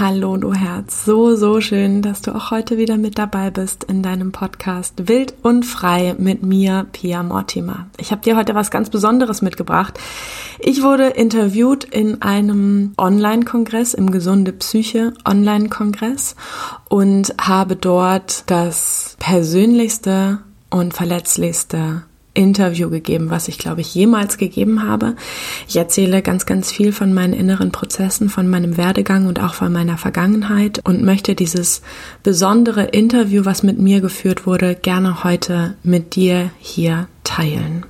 Hallo du Herz, so, so schön, dass du auch heute wieder mit dabei bist in deinem Podcast Wild und Frei mit mir, Pia Mortimer. Ich habe dir heute was ganz Besonderes mitgebracht. Ich wurde interviewt in einem Online-Kongress, im Gesunde Psyche Online-Kongress und habe dort das persönlichste und verletzlichste Interview gegeben, was ich glaube ich jemals gegeben habe. Ich erzähle ganz, ganz viel von meinen inneren Prozessen, von meinem Werdegang und auch von meiner Vergangenheit und möchte dieses besondere Interview, was mit mir geführt wurde, gerne heute mit dir hier teilen.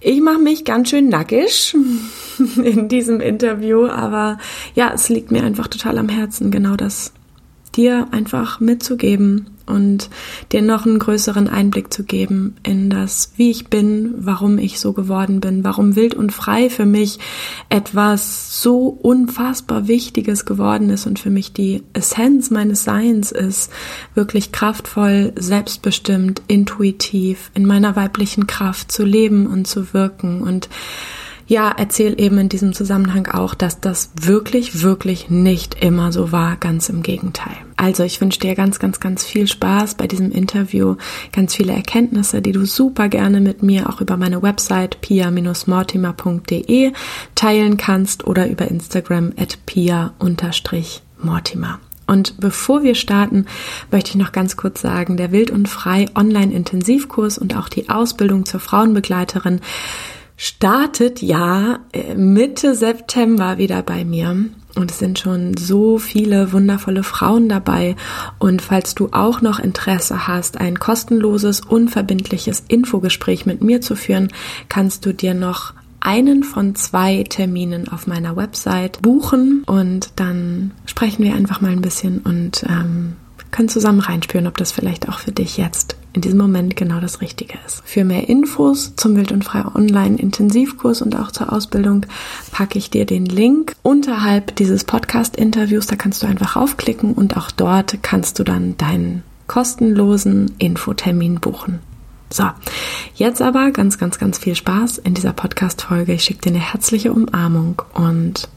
Ich mache mich ganz schön nackig in diesem Interview, aber ja, es liegt mir einfach total am Herzen, genau das dir einfach mitzugeben und dir noch einen größeren Einblick zu geben in das, wie ich bin, warum ich so geworden bin, warum wild und frei für mich etwas so unfassbar Wichtiges geworden ist und für mich die Essenz meines Seins ist, wirklich kraftvoll, selbstbestimmt, intuitiv, in meiner weiblichen Kraft zu leben und zu wirken und ja, erzähl eben in diesem Zusammenhang auch, dass das wirklich, wirklich nicht immer so war, ganz im Gegenteil. Also ich wünsche dir ganz, ganz, ganz viel Spaß bei diesem Interview, ganz viele Erkenntnisse, die du super gerne mit mir auch über meine Website pia-mortimer.de teilen kannst oder über Instagram at pia-mortimer. Und bevor wir starten, möchte ich noch ganz kurz sagen, der Wild und Frei Online-Intensivkurs und auch die Ausbildung zur Frauenbegleiterin startet ja äh, Mitte September wieder bei mir. Und es sind schon so viele wundervolle Frauen dabei. Und falls du auch noch Interesse hast, ein kostenloses, unverbindliches Infogespräch mit mir zu führen, kannst du dir noch einen von zwei Terminen auf meiner Website buchen und dann sprechen wir einfach mal ein bisschen und ähm, können zusammen reinspüren, ob das vielleicht auch für dich jetzt in diesem Moment genau das Richtige ist. Für mehr Infos zum Wild und Frei Online Intensivkurs und auch zur Ausbildung packe ich dir den Link unterhalb dieses Podcast-Interviews. Da kannst du einfach raufklicken und auch dort kannst du dann deinen kostenlosen Infotermin buchen. So, jetzt aber ganz, ganz, ganz viel Spaß in dieser Podcast-Folge. Ich schicke dir eine herzliche Umarmung und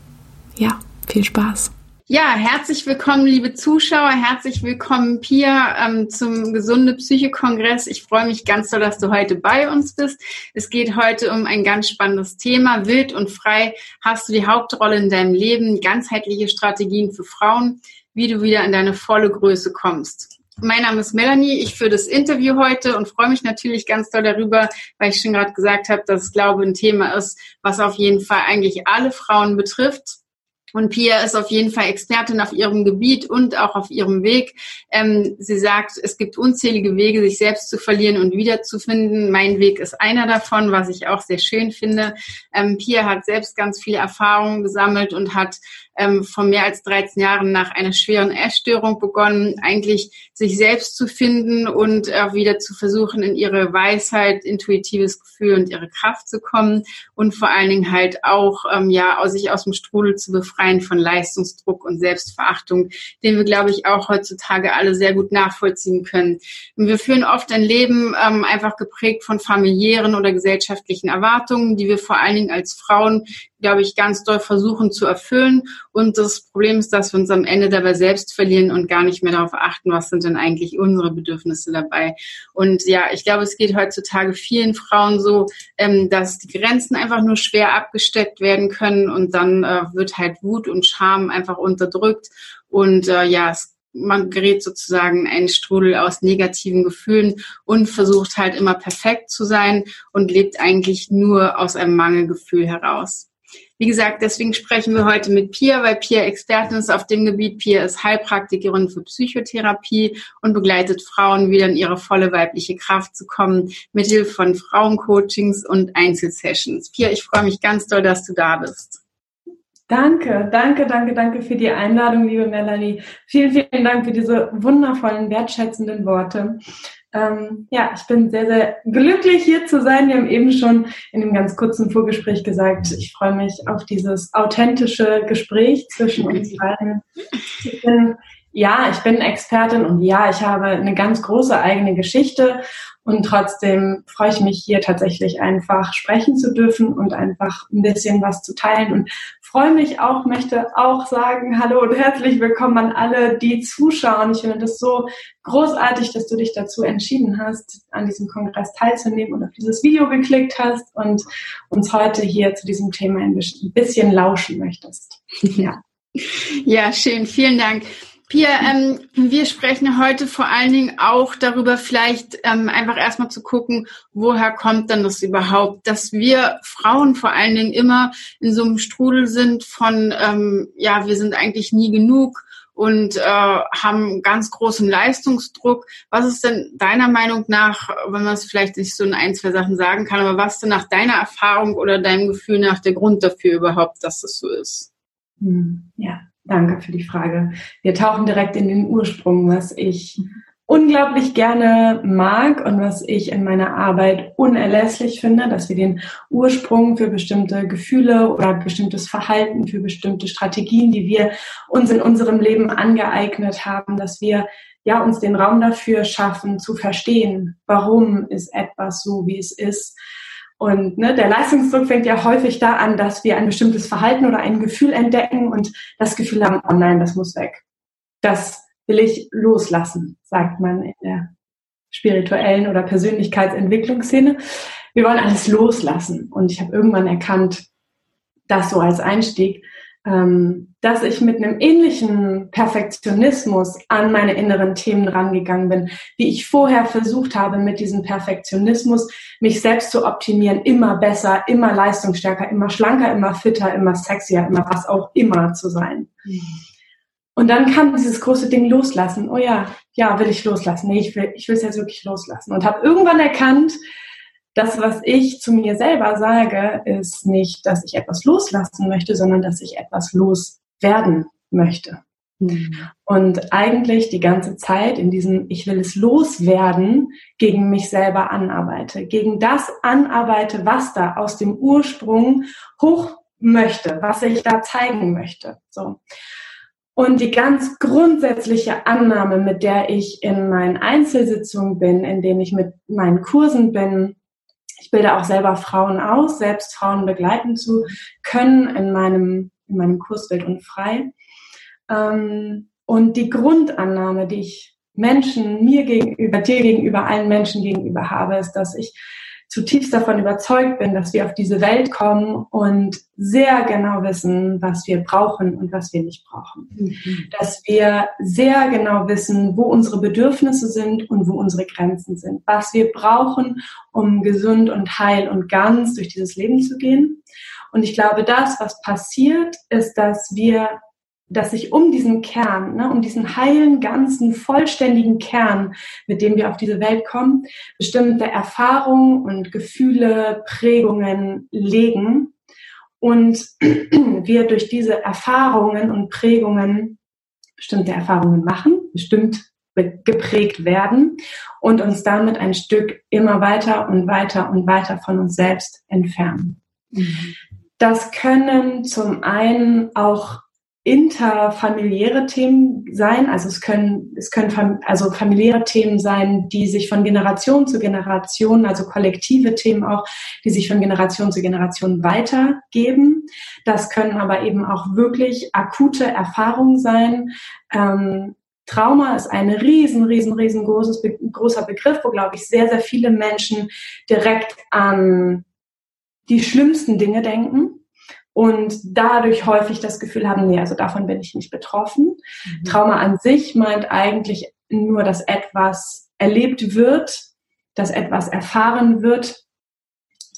ja, viel Spaß. Ja, herzlich willkommen, liebe Zuschauer. Herzlich willkommen, Pia, ähm, zum Gesunde Psyche Kongress. Ich freue mich ganz doll, dass du heute bei uns bist. Es geht heute um ein ganz spannendes Thema. Wild und frei hast du die Hauptrolle in deinem Leben. Ganzheitliche Strategien für Frauen, wie du wieder in deine volle Größe kommst. Mein Name ist Melanie. Ich führe das Interview heute und freue mich natürlich ganz doll darüber, weil ich schon gerade gesagt habe, dass glaube ein Thema ist, was auf jeden Fall eigentlich alle Frauen betrifft und Pia ist auf jeden Fall Expertin auf ihrem Gebiet und auch auf ihrem Weg. Ähm, sie sagt, es gibt unzählige Wege, sich selbst zu verlieren und wiederzufinden. Mein Weg ist einer davon, was ich auch sehr schön finde. Ähm, Pia hat selbst ganz viele Erfahrungen gesammelt und hat ähm, vor mehr als 13 Jahren nach einer schweren Essstörung begonnen, eigentlich sich selbst zu finden und auch wieder zu versuchen, in ihre Weisheit, intuitives Gefühl und ihre Kraft zu kommen und vor allen Dingen halt auch ähm, ja sich aus dem Strudel zu befreien von Leistungsdruck und Selbstverachtung, den wir glaube ich auch heutzutage alle sehr gut nachvollziehen können. Und wir führen oft ein Leben ähm, einfach geprägt von familiären oder gesellschaftlichen Erwartungen, die wir vor allen Dingen als Frauen glaube ich, ganz doll versuchen zu erfüllen. Und das Problem ist, dass wir uns am Ende dabei selbst verlieren und gar nicht mehr darauf achten, was sind denn eigentlich unsere Bedürfnisse dabei. Und ja, ich glaube, es geht heutzutage vielen Frauen so, ähm, dass die Grenzen einfach nur schwer abgesteckt werden können und dann äh, wird halt Wut und Scham einfach unterdrückt. Und äh, ja, es man gerät sozusagen einen Strudel aus negativen Gefühlen und versucht halt immer perfekt zu sein und lebt eigentlich nur aus einem Mangelgefühl heraus. Wie gesagt, deswegen sprechen wir heute mit Pia, weil Pia Expertin ist auf dem Gebiet. Pia ist Heilpraktikerin für Psychotherapie und begleitet Frauen wieder in ihre volle weibliche Kraft zu kommen, mithilfe von Frauencoachings und Einzelsessions. Pia, ich freue mich ganz doll, dass du da bist. Danke, danke, danke, danke für die Einladung, liebe Melanie. Vielen, vielen Dank für diese wundervollen, wertschätzenden Worte. Ähm, ja, ich bin sehr, sehr glücklich hier zu sein. Wir haben eben schon in einem ganz kurzen Vorgespräch gesagt, ich freue mich auf dieses authentische Gespräch zwischen uns beiden. Ich bin, ja, ich bin Expertin und ja, ich habe eine ganz große eigene Geschichte und trotzdem freue ich mich hier tatsächlich einfach sprechen zu dürfen und einfach ein bisschen was zu teilen und freue mich auch, möchte auch sagen, hallo und herzlich willkommen an alle, die zuschauen. Ich finde das so großartig, dass du dich dazu entschieden hast, an diesem Kongress teilzunehmen und auf dieses Video geklickt hast und uns heute hier zu diesem Thema ein bisschen lauschen möchtest. Ja. Ja, schön. Vielen Dank. Pia, ähm, wir sprechen heute vor allen Dingen auch darüber, vielleicht ähm, einfach erstmal zu gucken, woher kommt denn das überhaupt, dass wir Frauen vor allen Dingen immer in so einem Strudel sind von, ähm, ja, wir sind eigentlich nie genug und äh, haben ganz großen Leistungsdruck. Was ist denn deiner Meinung nach, wenn man es vielleicht nicht so in ein, zwei Sachen sagen kann, aber was denn nach deiner Erfahrung oder deinem Gefühl nach der Grund dafür überhaupt, dass das so ist? Hm, ja, Danke für die Frage. Wir tauchen direkt in den Ursprung, was ich unglaublich gerne mag und was ich in meiner Arbeit unerlässlich finde, dass wir den Ursprung für bestimmte Gefühle oder bestimmtes Verhalten, für bestimmte Strategien, die wir uns in unserem Leben angeeignet haben, dass wir ja uns den Raum dafür schaffen, zu verstehen, warum ist etwas so, wie es ist und ne, der Leistungsdruck fängt ja häufig da an, dass wir ein bestimmtes Verhalten oder ein Gefühl entdecken und das Gefühl haben, oh nein, das muss weg. Das will ich loslassen, sagt man in der spirituellen oder Persönlichkeitsentwicklungsszene. Wir wollen alles loslassen. Und ich habe irgendwann erkannt, das so als Einstieg, dass ich mit einem ähnlichen Perfektionismus an meine inneren Themen rangegangen bin, wie ich vorher versucht habe, mit diesem Perfektionismus mich selbst zu optimieren, immer besser, immer leistungsstärker, immer schlanker, immer fitter, immer sexier, immer was auch immer zu sein. Und dann kam dieses große Ding loslassen. Oh ja, ja, will ich loslassen. Nee, ich will, ich will es jetzt wirklich loslassen. Und habe irgendwann erkannt, das, was ich zu mir selber sage, ist nicht, dass ich etwas loslassen möchte, sondern dass ich etwas loswerden möchte. Mhm. Und eigentlich die ganze Zeit in diesem Ich will es loswerden gegen mich selber anarbeite, gegen das anarbeite, was da aus dem Ursprung hoch möchte, was ich da zeigen möchte. So. Und die ganz grundsätzliche Annahme, mit der ich in meinen Einzelsitzungen bin, in denen ich mit meinen Kursen bin, ich bilde auch selber Frauen aus, selbst Frauen begleiten zu können in meinem, in meinem Kurs Wild und Frei. Ähm, und die Grundannahme, die ich Menschen, mir gegenüber, dir gegenüber, allen Menschen gegenüber habe, ist, dass ich zutiefst davon überzeugt bin, dass wir auf diese Welt kommen und sehr genau wissen, was wir brauchen und was wir nicht brauchen. Mhm. Dass wir sehr genau wissen, wo unsere Bedürfnisse sind und wo unsere Grenzen sind. Was wir brauchen, um gesund und heil und ganz durch dieses Leben zu gehen. Und ich glaube, das, was passiert, ist, dass wir dass sich um diesen Kern, ne, um diesen heilen, ganzen, vollständigen Kern, mit dem wir auf diese Welt kommen, bestimmte Erfahrungen und Gefühle, Prägungen legen und wir durch diese Erfahrungen und Prägungen bestimmte Erfahrungen machen, bestimmt geprägt werden und uns damit ein Stück immer weiter und weiter und weiter von uns selbst entfernen. Mhm. Das können zum einen auch interfamiliäre Themen sein. Also es können, es können also familiäre Themen sein, die sich von Generation zu Generation, also kollektive Themen auch, die sich von Generation zu Generation weitergeben. Das können aber eben auch wirklich akute Erfahrungen sein. Ähm, Trauma ist ein riesen, riesen, riesengroßes, großer Begriff, wo, glaube ich, sehr, sehr viele Menschen direkt an die schlimmsten Dinge denken und dadurch häufig das Gefühl haben, nee, also davon bin ich nicht betroffen. Mhm. Trauma an sich meint eigentlich nur, dass etwas erlebt wird, dass etwas erfahren wird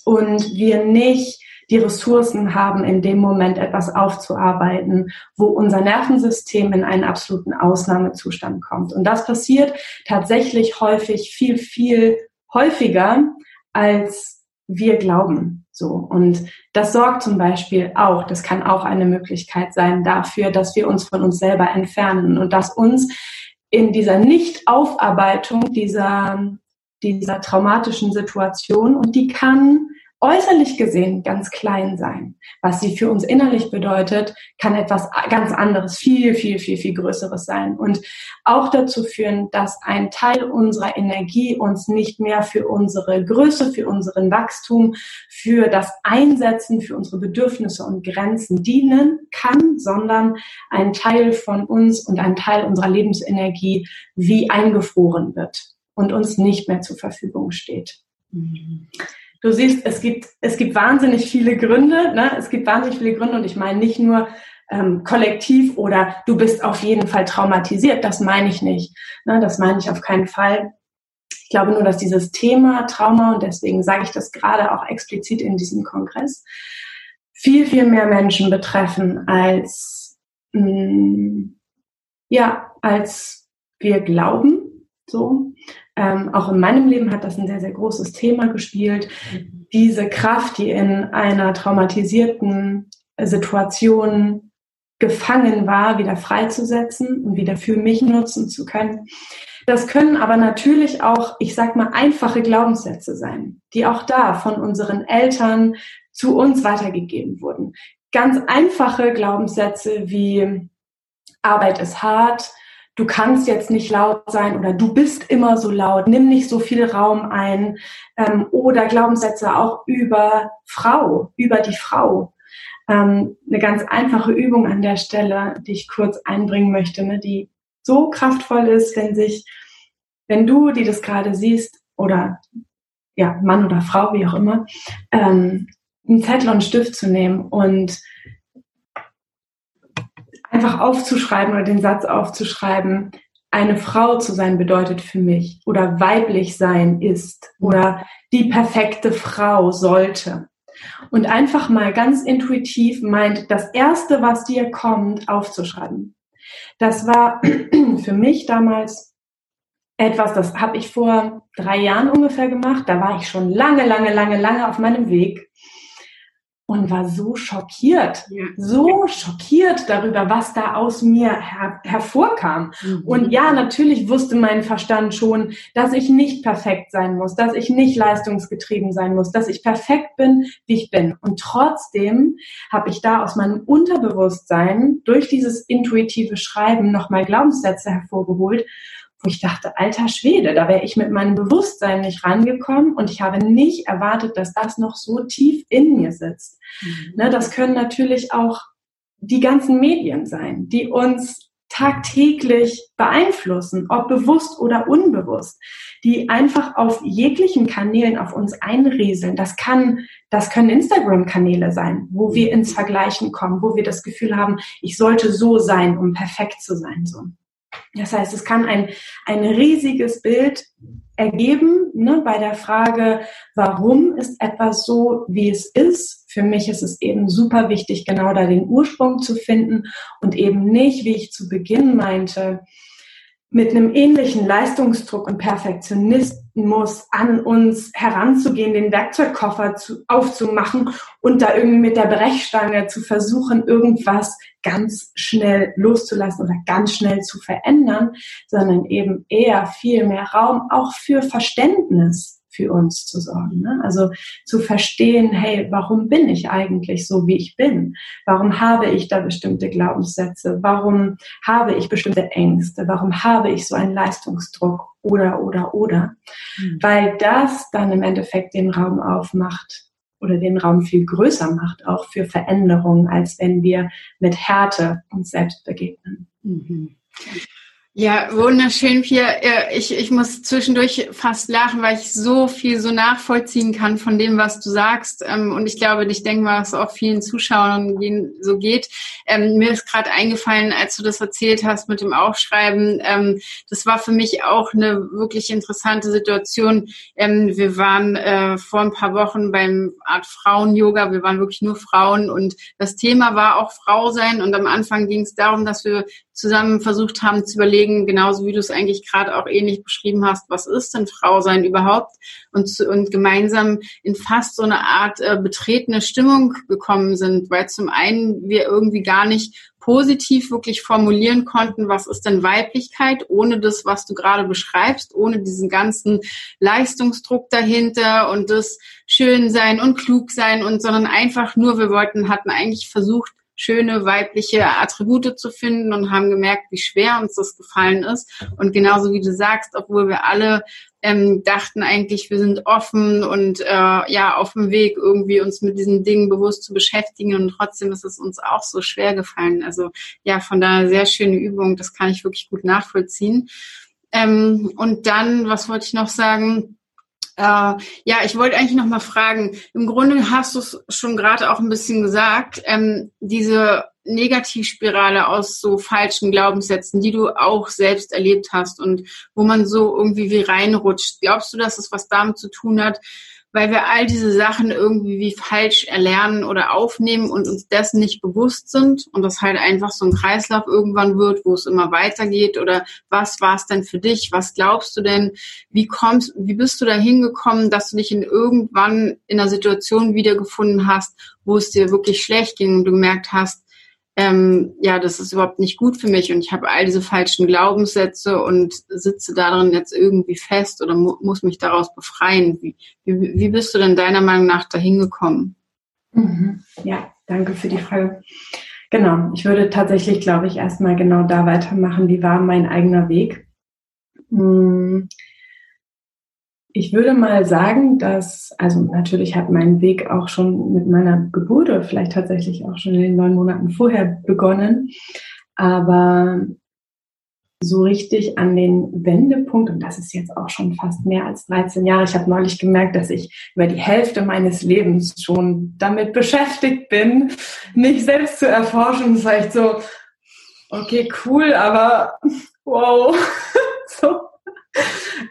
und wir nicht die Ressourcen haben, in dem Moment etwas aufzuarbeiten, wo unser Nervensystem in einen absoluten Ausnahmezustand kommt. Und das passiert tatsächlich häufig viel, viel häufiger, als wir glauben. So. Und das sorgt zum Beispiel auch, das kann auch eine Möglichkeit sein dafür, dass wir uns von uns selber entfernen und dass uns in dieser Nichtaufarbeitung dieser, dieser traumatischen Situation und die kann äußerlich gesehen ganz klein sein. Was sie für uns innerlich bedeutet, kann etwas ganz anderes, viel, viel, viel, viel Größeres sein. Und auch dazu führen, dass ein Teil unserer Energie uns nicht mehr für unsere Größe, für unseren Wachstum, für das Einsetzen, für unsere Bedürfnisse und Grenzen dienen kann, sondern ein Teil von uns und ein Teil unserer Lebensenergie wie eingefroren wird und uns nicht mehr zur Verfügung steht. Mhm du siehst, es gibt, es gibt wahnsinnig viele Gründe. Ne? Es gibt wahnsinnig viele Gründe und ich meine nicht nur ähm, kollektiv oder du bist auf jeden Fall traumatisiert. Das meine ich nicht. Ne? Das meine ich auf keinen Fall. Ich glaube nur, dass dieses Thema Trauma, und deswegen sage ich das gerade auch explizit in diesem Kongress, viel, viel mehr Menschen betreffen als, mh, mm, ja, als wir glauben. So. Ähm, auch in meinem Leben hat das ein sehr, sehr großes Thema gespielt. Diese Kraft, die in einer traumatisierten Situation gefangen war, wieder freizusetzen und wieder für mich nutzen zu können. Das können aber natürlich auch, ich sag mal, einfache Glaubenssätze sein, die auch da von unseren Eltern zu uns weitergegeben wurden. Ganz einfache Glaubenssätze wie Arbeit ist hart, du kannst jetzt nicht laut sein oder du bist immer so laut, nimm nicht so viel Raum ein ähm, oder Glaubenssätze auch über Frau, über die Frau. Ähm, eine ganz einfache Übung an der Stelle, die ich kurz einbringen möchte, ne, die so kraftvoll ist, wenn sich, wenn du, die das gerade siehst, oder ja, Mann oder Frau, wie auch immer, ähm, einen Zettel und einen Stift zu nehmen und einfach aufzuschreiben oder den Satz aufzuschreiben, eine Frau zu sein bedeutet für mich oder weiblich sein ist oder die perfekte Frau sollte. Und einfach mal ganz intuitiv meint, das Erste, was dir kommt, aufzuschreiben. Das war für mich damals etwas, das habe ich vor drei Jahren ungefähr gemacht. Da war ich schon lange, lange, lange, lange auf meinem Weg und war so schockiert, ja. so schockiert darüber, was da aus mir her hervorkam. Mhm. Und ja, natürlich wusste mein Verstand schon, dass ich nicht perfekt sein muss, dass ich nicht leistungsgetrieben sein muss, dass ich perfekt bin, wie ich bin. Und trotzdem habe ich da aus meinem Unterbewusstsein durch dieses intuitive Schreiben nochmal Glaubenssätze hervorgeholt wo ich dachte, alter Schwede, da wäre ich mit meinem Bewusstsein nicht rangekommen und ich habe nicht erwartet, dass das noch so tief in mir sitzt. Mhm. Ne, das können natürlich auch die ganzen Medien sein, die uns tagtäglich beeinflussen, ob bewusst oder unbewusst, die einfach auf jeglichen Kanälen auf uns einrieseln. Das kann, das können Instagram-Kanäle sein, wo wir ins Vergleichen kommen, wo wir das Gefühl haben, ich sollte so sein, um perfekt zu sein, so. Das heißt, es kann ein, ein riesiges Bild ergeben ne, bei der Frage, warum ist etwas so, wie es ist. Für mich ist es eben super wichtig, genau da den Ursprung zu finden und eben nicht, wie ich zu Beginn meinte, mit einem ähnlichen Leistungsdruck und Perfektionismus an uns heranzugehen, den Werkzeugkoffer zu, aufzumachen und da irgendwie mit der Brechstange zu versuchen, irgendwas ganz schnell loszulassen oder ganz schnell zu verändern, sondern eben eher viel mehr Raum auch für Verständnis für uns zu sorgen. Ne? Also zu verstehen, hey, warum bin ich eigentlich so, wie ich bin? Warum habe ich da bestimmte Glaubenssätze? Warum habe ich bestimmte Ängste? Warum habe ich so einen Leistungsdruck? Oder, oder, oder. Mhm. Weil das dann im Endeffekt den Raum aufmacht oder den Raum viel größer macht, auch für Veränderungen, als wenn wir mit Härte uns selbst begegnen. Mhm. Ja, wunderschön, Pia. Ich, ich muss zwischendurch fast lachen, weil ich so viel so nachvollziehen kann von dem, was du sagst. Ähm, und ich glaube, ich denke mal, es auch vielen Zuschauern so geht. Ähm, mir ist gerade eingefallen, als du das erzählt hast mit dem Aufschreiben. Ähm, das war für mich auch eine wirklich interessante Situation. Wir waren äh, vor ein paar Wochen beim Art Frauen-Yoga. Wir waren wirklich nur Frauen und das Thema war auch Frau sein. Und am Anfang ging es darum, dass wir zusammen versucht haben zu überlegen, genauso wie du es eigentlich gerade auch ähnlich beschrieben hast, was ist denn Frau sein überhaupt? Und, zu, und gemeinsam in fast so eine Art äh, betretene Stimmung gekommen sind, weil zum einen wir irgendwie gar nicht positiv wirklich formulieren konnten, was ist denn Weiblichkeit, ohne das, was du gerade beschreibst, ohne diesen ganzen Leistungsdruck dahinter und das schön sein und klug sein und sondern einfach nur, wir wollten, hatten eigentlich versucht, schöne weibliche Attribute zu finden und haben gemerkt, wie schwer uns das gefallen ist. Und genauso wie du sagst, obwohl wir alle ähm, dachten eigentlich, wir sind offen und äh, ja auf dem Weg irgendwie uns mit diesen Dingen bewusst zu beschäftigen und trotzdem ist es uns auch so schwer gefallen. Also ja, von daher sehr schöne Übung, das kann ich wirklich gut nachvollziehen. Ähm, und dann, was wollte ich noch sagen? Äh, ja, ich wollte eigentlich noch mal fragen. Im Grunde hast du es schon gerade auch ein bisschen gesagt. Ähm, diese Negativspirale aus so falschen Glaubenssätzen, die du auch selbst erlebt hast und wo man so irgendwie wie reinrutscht. Glaubst du, dass es was damit zu tun hat, weil wir all diese Sachen irgendwie wie falsch erlernen oder aufnehmen und uns dessen nicht bewusst sind und das halt einfach so ein Kreislauf irgendwann wird, wo es immer weitergeht oder was war es denn für dich? Was glaubst du denn? Wie kommst, wie bist du da hingekommen, dass du dich in irgendwann in einer Situation wiedergefunden hast, wo es dir wirklich schlecht ging und du gemerkt hast, ähm, ja, das ist überhaupt nicht gut für mich und ich habe all diese falschen Glaubenssätze und sitze darin jetzt irgendwie fest oder mu muss mich daraus befreien. Wie, wie, wie bist du denn deiner Meinung nach dahin gekommen? Mhm. Ja, danke für die Frage. Genau, ich würde tatsächlich, glaube ich, erstmal genau da weitermachen. Wie war mein eigener Weg? Hm ich würde mal sagen, dass, also natürlich hat mein Weg auch schon mit meiner Geburt oder vielleicht tatsächlich auch schon in den neun Monaten vorher begonnen. Aber so richtig an den Wendepunkt, und das ist jetzt auch schon fast mehr als 13 Jahre, ich habe neulich gemerkt, dass ich über die Hälfte meines Lebens schon damit beschäftigt bin, mich selbst zu erforschen. Das war echt so, okay, cool, aber wow.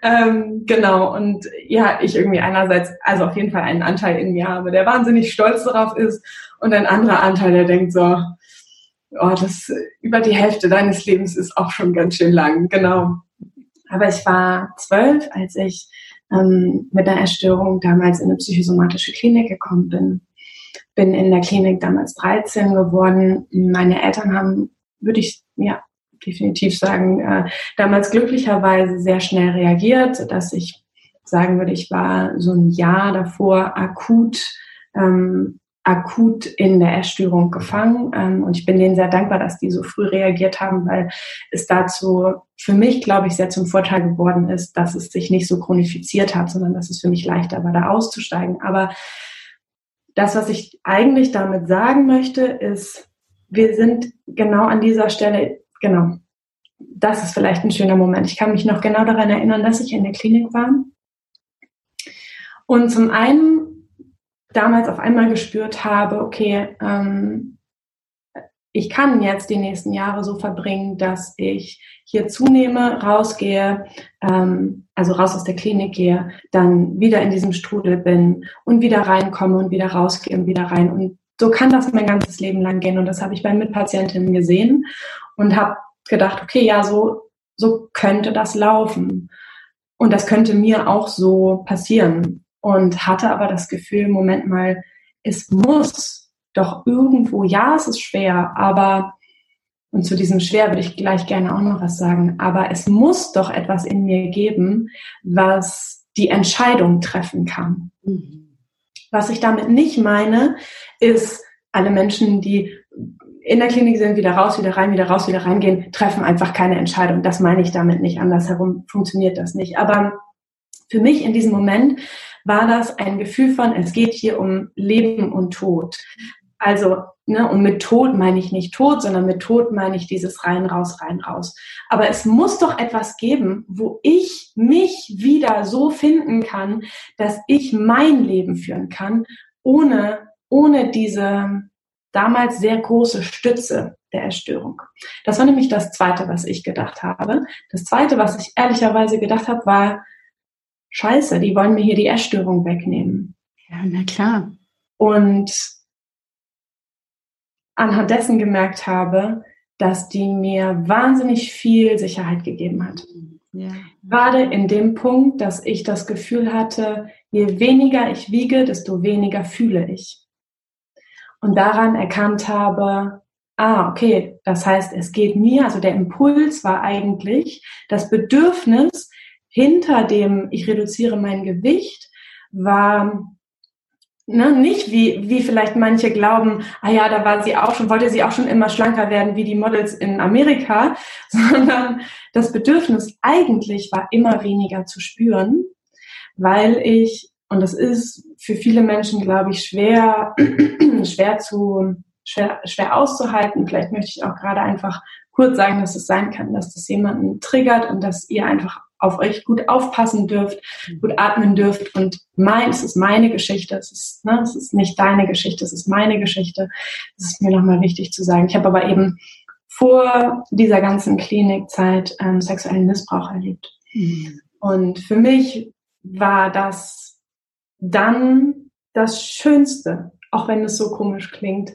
Ähm, genau, und ja, ich irgendwie einerseits, also auf jeden Fall einen Anteil in mir habe, der wahnsinnig stolz darauf ist und ein anderer Anteil, der denkt so, oh, das über die Hälfte deines Lebens ist auch schon ganz schön lang, genau. Aber ich war zwölf, als ich ähm, mit einer Erstörung damals in eine psychosomatische Klinik gekommen bin. Bin in der Klinik damals 13 geworden. Meine Eltern haben, würde ich, ja, definitiv sagen, äh, damals glücklicherweise sehr schnell reagiert, dass ich sagen würde, ich war so ein Jahr davor akut ähm, akut in der Essstörung gefangen. Ähm, und ich bin denen sehr dankbar, dass die so früh reagiert haben, weil es dazu für mich, glaube ich, sehr zum Vorteil geworden ist, dass es sich nicht so chronifiziert hat, sondern dass es für mich leichter war, da auszusteigen. Aber das, was ich eigentlich damit sagen möchte, ist, wir sind genau an dieser Stelle genau, das ist vielleicht ein schöner Moment. Ich kann mich noch genau daran erinnern, dass ich in der Klinik war und zum einen damals auf einmal gespürt habe, okay, ähm, ich kann jetzt die nächsten Jahre so verbringen, dass ich hier zunehme, rausgehe, ähm, also raus aus der Klinik gehe, dann wieder in diesem Strudel bin und wieder reinkomme und wieder rausgehe und wieder rein. Und so kann das mein ganzes Leben lang gehen. Und das habe ich bei Mitpatientinnen gesehen und habe gedacht, okay, ja, so, so könnte das laufen. Und das könnte mir auch so passieren. Und hatte aber das Gefühl, Moment mal, es muss doch irgendwo, ja, es ist schwer, aber, und zu diesem schwer würde ich gleich gerne auch noch was sagen, aber es muss doch etwas in mir geben, was die Entscheidung treffen kann. Mhm. Was ich damit nicht meine, ist, alle Menschen, die in der Klinik sind, wieder raus, wieder rein, wieder raus, wieder reingehen, treffen einfach keine Entscheidung. Das meine ich damit nicht. Andersherum funktioniert das nicht. Aber für mich in diesem Moment war das ein Gefühl von, es geht hier um Leben und Tod. Also, ne, und mit Tod meine ich nicht Tod, sondern mit Tod meine ich dieses rein, raus, rein, raus. Aber es muss doch etwas geben, wo ich mich wieder so finden kann, dass ich mein Leben führen kann, ohne, ohne diese, damals sehr große Stütze der Erstörung. Das war nämlich das Zweite, was ich gedacht habe. Das Zweite, was ich ehrlicherweise gedacht habe, war, scheiße, die wollen mir hier die Essstörung wegnehmen. Ja, na klar. Und anhand dessen gemerkt habe, dass die mir wahnsinnig viel Sicherheit gegeben hat. Ja. Gerade in dem Punkt, dass ich das Gefühl hatte, je weniger ich wiege, desto weniger fühle ich. Und daran erkannt habe, ah, okay, das heißt, es geht mir, also der Impuls war eigentlich das Bedürfnis hinter dem, ich reduziere mein Gewicht, war Ne, nicht wie, wie vielleicht manche glauben, ah ja, da war sie auch schon, wollte sie auch schon immer schlanker werden wie die Models in Amerika, sondern das Bedürfnis eigentlich war immer weniger zu spüren, weil ich, und das ist für viele Menschen, glaube ich, schwer, schwer zu, schwer, schwer auszuhalten. Vielleicht möchte ich auch gerade einfach kurz sagen, dass es sein kann, dass das jemanden triggert und dass ihr einfach auf euch gut aufpassen dürft, mhm. gut atmen dürft. Und mein, es ist meine Geschichte, es ist, ne, es ist nicht deine Geschichte, es ist meine Geschichte. Das ist mir nochmal wichtig zu sagen. Ich habe aber eben vor dieser ganzen Klinikzeit ähm, sexuellen Missbrauch erlebt. Mhm. Und für mich war das dann das Schönste, auch wenn es so komisch klingt,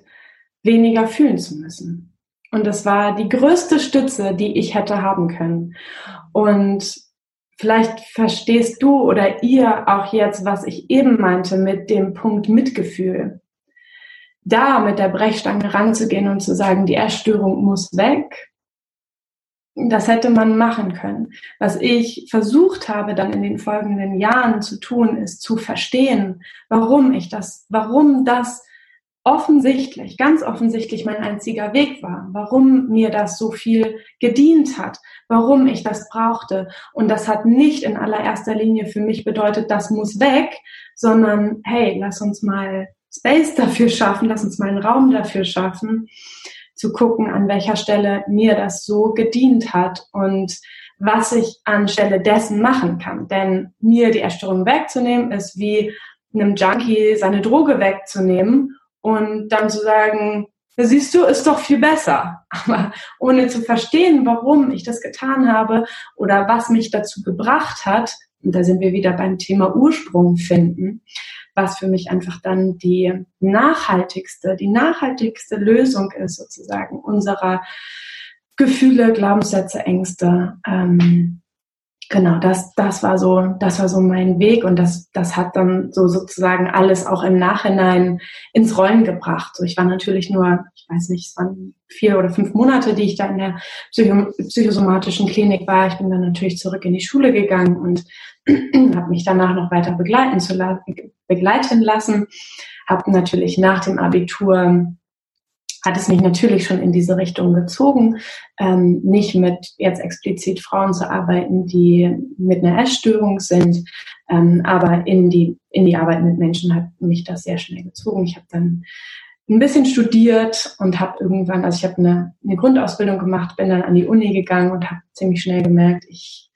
weniger fühlen zu müssen. Und das war die größte Stütze, die ich hätte haben können. Und Vielleicht verstehst du oder ihr auch jetzt, was ich eben meinte mit dem Punkt Mitgefühl. Da mit der Brechstange ranzugehen und zu sagen, die Erstörung muss weg, das hätte man machen können. Was ich versucht habe, dann in den folgenden Jahren zu tun, ist zu verstehen, warum ich das, warum das offensichtlich, ganz offensichtlich mein einziger Weg war, warum mir das so viel gedient hat, warum ich das brauchte. Und das hat nicht in allererster Linie für mich bedeutet, das muss weg, sondern hey, lass uns mal Space dafür schaffen, lass uns mal einen Raum dafür schaffen, zu gucken, an welcher Stelle mir das so gedient hat und was ich anstelle dessen machen kann. Denn mir die Erstörung wegzunehmen, ist wie einem Junkie seine Droge wegzunehmen und dann zu sagen, siehst du, ist doch viel besser. Aber ohne zu verstehen, warum ich das getan habe oder was mich dazu gebracht hat, und da sind wir wieder beim Thema Ursprung finden, was für mich einfach dann die nachhaltigste, die nachhaltigste Lösung ist sozusagen unserer Gefühle, Glaubenssätze, Ängste, ähm, genau, das, das war so, das war so mein Weg und das, das hat dann so sozusagen alles auch im Nachhinein ins Rollen gebracht. So, ich war natürlich nur, ich weiß nicht, es waren vier oder fünf Monate, die ich da in der Psycho psychosomatischen Klinik war. Ich bin dann natürlich zurück in die Schule gegangen und habe mich danach noch weiter begleiten, zu la begleiten lassen. Habe natürlich nach dem Abitur hat es mich natürlich schon in diese Richtung gezogen, ähm, nicht mit jetzt explizit Frauen zu arbeiten, die mit einer Essstörung sind, ähm, aber in die, in die Arbeit mit Menschen hat mich das sehr schnell gezogen. Ich habe dann ein bisschen studiert und habe irgendwann, also ich habe eine, eine Grundausbildung gemacht, bin dann an die Uni gegangen und habe ziemlich schnell gemerkt, ich,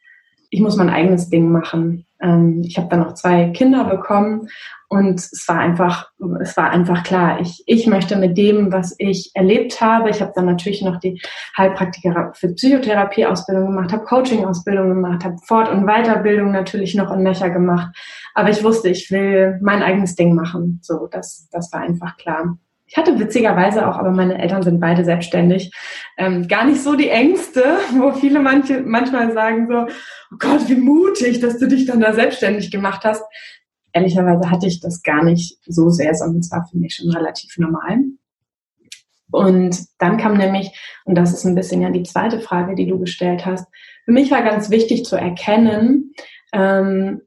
ich muss mein eigenes Ding machen. Ähm, ich habe dann noch zwei Kinder bekommen und es war einfach, es war einfach klar, ich, ich möchte mit dem, was ich erlebt habe, ich habe dann natürlich noch die Heilpraktiker für Psychotherapie-Ausbildung gemacht, habe Coaching-Ausbildung gemacht, habe Fort- und Weiterbildung natürlich noch in Mecher gemacht. Aber ich wusste, ich will mein eigenes Ding machen. So, das, das war einfach klar. Ich hatte witzigerweise auch, aber meine Eltern sind beide selbstständig, ähm, gar nicht so die Ängste, wo viele manche manchmal sagen so, oh Gott, wie mutig, dass du dich dann da selbstständig gemacht hast ehrlicherweise hatte ich das gar nicht so sehr, sondern es war für mich schon relativ normal. Und dann kam nämlich, und das ist ein bisschen ja die zweite Frage, die du gestellt hast, für mich war ganz wichtig zu erkennen, ähm,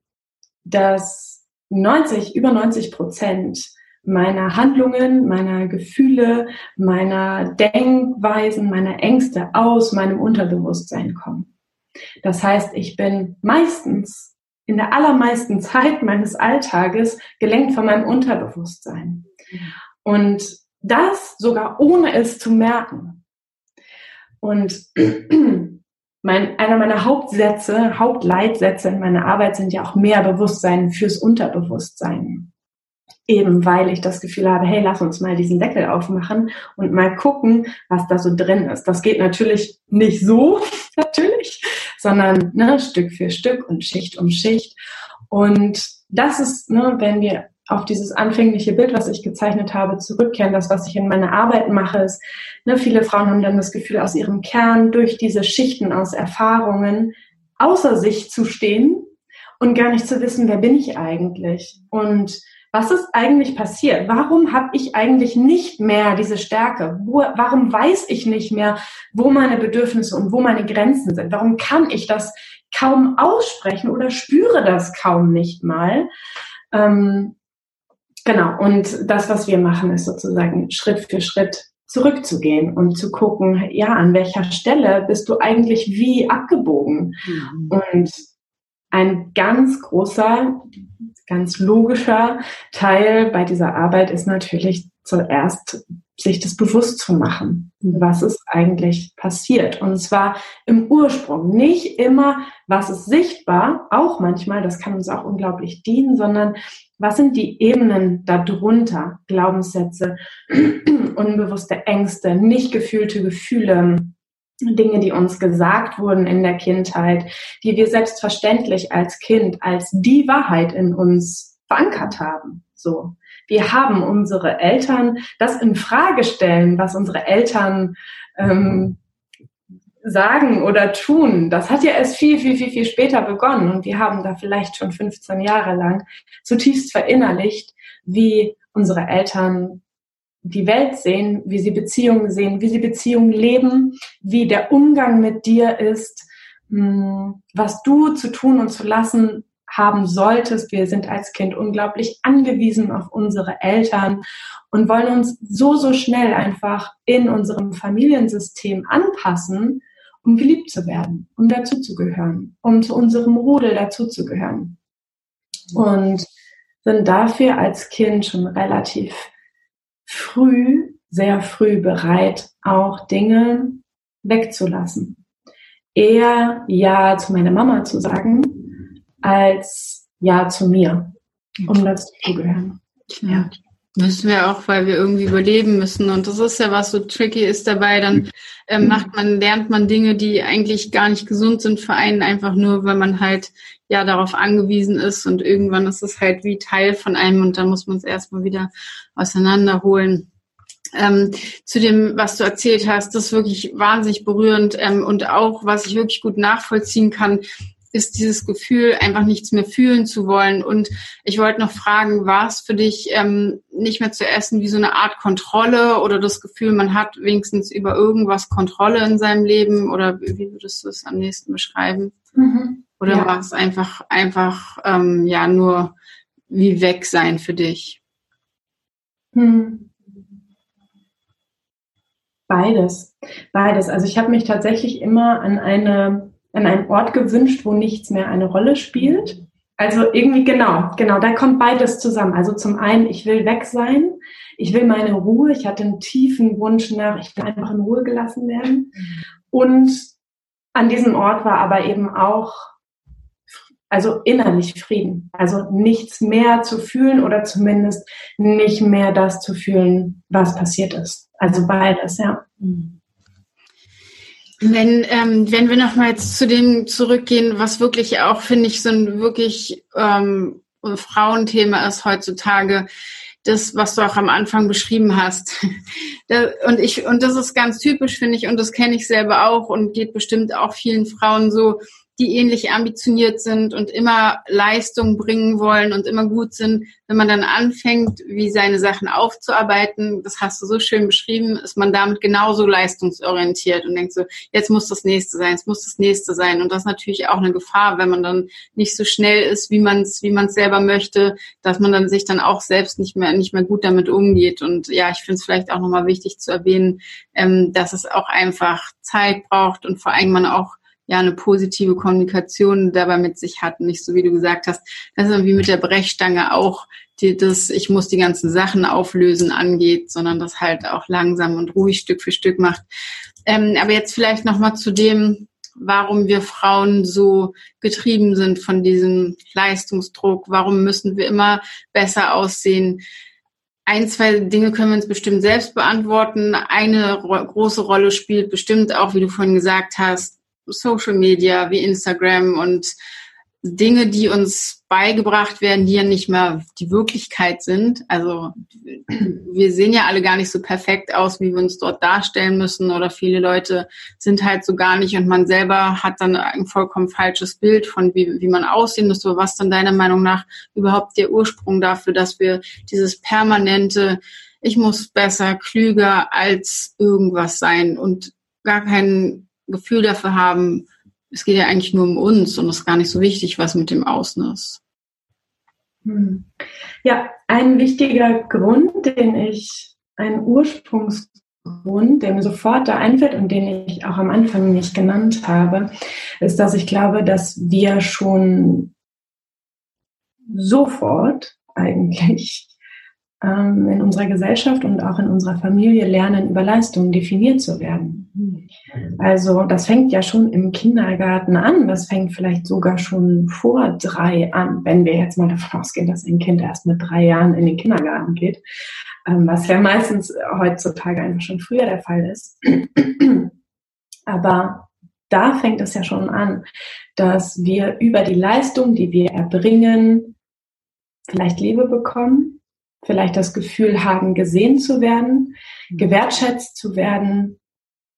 dass 90, über 90 Prozent meiner Handlungen, meiner Gefühle, meiner Denkweisen, meiner Ängste aus meinem Unterbewusstsein kommen. Das heißt, ich bin meistens in der allermeisten Zeit meines Alltages gelenkt von meinem Unterbewusstsein. Und das sogar ohne es zu merken. Und mein, einer meiner Hauptsätze, Hauptleitsätze in meiner Arbeit sind ja auch mehr Bewusstsein fürs Unterbewusstsein. Eben weil ich das Gefühl habe, hey, lass uns mal diesen Deckel aufmachen und mal gucken, was da so drin ist. Das geht natürlich nicht so, natürlich, sondern ne, Stück für Stück und Schicht um Schicht. Und das ist, ne, wenn wir auf dieses anfängliche Bild, was ich gezeichnet habe, zurückkehren. Das, was ich in meiner Arbeit mache, ist, ne, viele Frauen haben dann das Gefühl, aus ihrem Kern durch diese Schichten aus Erfahrungen außer sich zu stehen und gar nicht zu wissen, wer bin ich eigentlich und was ist eigentlich passiert? Warum habe ich eigentlich nicht mehr diese Stärke? Wo, warum weiß ich nicht mehr, wo meine Bedürfnisse und wo meine Grenzen sind? Warum kann ich das kaum aussprechen oder spüre das kaum nicht mal? Ähm, genau, und das, was wir machen, ist sozusagen Schritt für Schritt zurückzugehen und zu gucken, ja, an welcher Stelle bist du eigentlich wie abgebogen? Mhm. Und ein ganz großer ganz logischer Teil bei dieser Arbeit ist natürlich zuerst sich das bewusst zu machen, was ist eigentlich passiert. Und zwar im Ursprung. Nicht immer, was ist sichtbar, auch manchmal, das kann uns auch unglaublich dienen, sondern was sind die Ebenen darunter? Glaubenssätze, unbewusste Ängste, nicht gefühlte Gefühle, Dinge, die uns gesagt wurden in der Kindheit, die wir selbstverständlich als Kind als die Wahrheit in uns verankert haben. So. Wir haben unsere Eltern das in Frage stellen, was unsere Eltern ähm, sagen oder tun. Das hat ja erst viel, viel, viel, viel später begonnen und wir haben da vielleicht schon 15 Jahre lang zutiefst verinnerlicht, wie unsere Eltern die Welt sehen, wie sie Beziehungen sehen, wie sie Beziehungen leben, wie der Umgang mit dir ist, hm, was du zu tun und zu lassen haben solltest. Wir sind als Kind unglaublich angewiesen auf unsere Eltern und wollen uns so, so schnell einfach in unserem Familiensystem anpassen, um geliebt zu werden, um dazuzugehören, um zu unserem Rudel dazuzugehören. Und sind dafür als Kind schon relativ früh, sehr früh bereit, auch Dinge wegzulassen. Eher Ja zu meiner Mama zu sagen, als Ja zu mir, um dazu zu gehören. Ja. Müssen wir auch, weil wir irgendwie überleben müssen. Und das ist ja, was so tricky ist dabei. Dann ähm, macht man, lernt man Dinge, die eigentlich gar nicht gesund sind für einen, einfach nur, weil man halt ja darauf angewiesen ist. Und irgendwann ist es halt wie Teil von einem und dann muss man es erstmal wieder auseinanderholen. Ähm, zu dem, was du erzählt hast, das ist wirklich wahnsinnig berührend ähm, und auch, was ich wirklich gut nachvollziehen kann, ist dieses Gefühl, einfach nichts mehr fühlen zu wollen. Und ich wollte noch fragen, war es für dich ähm, nicht mehr zu essen wie so eine Art Kontrolle oder das Gefühl, man hat wenigstens über irgendwas Kontrolle in seinem Leben oder wie würdest du es am nächsten beschreiben? Mhm. Oder ja. war es einfach, einfach ähm, ja nur wie weg sein für dich? Hm. Beides, beides. Also ich habe mich tatsächlich immer an eine an einen Ort gewünscht, wo nichts mehr eine Rolle spielt. Also irgendwie genau, genau, da kommt beides zusammen. Also zum einen, ich will weg sein, ich will meine Ruhe, ich hatte einen tiefen Wunsch nach, ich will einfach in Ruhe gelassen werden. Und an diesem Ort war aber eben auch, also innerlich Frieden. Also nichts mehr zu fühlen oder zumindest nicht mehr das zu fühlen, was passiert ist. Also beides, ja. Mhm. Wenn, ähm, wenn wir nochmal zu dem zurückgehen, was wirklich auch, finde ich, so ein wirklich ähm, Frauenthema ist heutzutage, das, was du auch am Anfang beschrieben hast. und ich, und das ist ganz typisch, finde ich, und das kenne ich selber auch und geht bestimmt auch vielen Frauen so, die ähnlich ambitioniert sind und immer Leistung bringen wollen und immer gut sind, wenn man dann anfängt, wie seine Sachen aufzuarbeiten, das hast du so schön beschrieben, ist man damit genauso leistungsorientiert und denkt so, jetzt muss das nächste sein, es muss das nächste sein. Und das ist natürlich auch eine Gefahr, wenn man dann nicht so schnell ist, wie man es wie man es selber möchte, dass man dann sich dann auch selbst nicht mehr nicht mehr gut damit umgeht. Und ja, ich finde es vielleicht auch nochmal wichtig zu erwähnen, ähm, dass es auch einfach Zeit braucht und vor allem man auch ja eine positive Kommunikation dabei mit sich hat. Nicht so wie du gesagt hast, das ist irgendwie mit der Brechstange auch die, das, ich muss die ganzen Sachen auflösen angeht, sondern das halt auch langsam und ruhig Stück für Stück macht. Ähm, aber jetzt vielleicht nochmal zu dem, warum wir Frauen so getrieben sind von diesem Leistungsdruck. Warum müssen wir immer besser aussehen? Ein, zwei Dinge können wir uns bestimmt selbst beantworten. Eine große Rolle spielt bestimmt auch, wie du vorhin gesagt hast, Social Media wie Instagram und Dinge, die uns beigebracht werden, die ja nicht mehr die Wirklichkeit sind. Also wir sehen ja alle gar nicht so perfekt aus, wie wir uns dort darstellen müssen oder viele Leute sind halt so gar nicht und man selber hat dann ein vollkommen falsches Bild von wie, wie man aussehen müsste. Was dann deiner Meinung nach überhaupt der Ursprung dafür, dass wir dieses permanente, ich muss besser, klüger als irgendwas sein und gar kein Gefühl dafür haben, es geht ja eigentlich nur um uns und es ist gar nicht so wichtig, was mit dem Außen ist. Hm. Ja, ein wichtiger Grund, den ich, ein Ursprungsgrund, der mir sofort da einfällt und den ich auch am Anfang nicht genannt habe, ist, dass ich glaube, dass wir schon sofort eigentlich ähm, in unserer Gesellschaft und auch in unserer Familie lernen, über Leistungen definiert zu werden. Also das fängt ja schon im Kindergarten an, das fängt vielleicht sogar schon vor drei an, wenn wir jetzt mal davon ausgehen, dass ein Kind erst mit drei Jahren in den Kindergarten geht, ähm, was ja meistens heutzutage einfach schon früher der Fall ist. Aber da fängt es ja schon an, dass wir über die Leistung, die wir erbringen, vielleicht Liebe bekommen, vielleicht das Gefühl haben, gesehen zu werden, gewertschätzt zu werden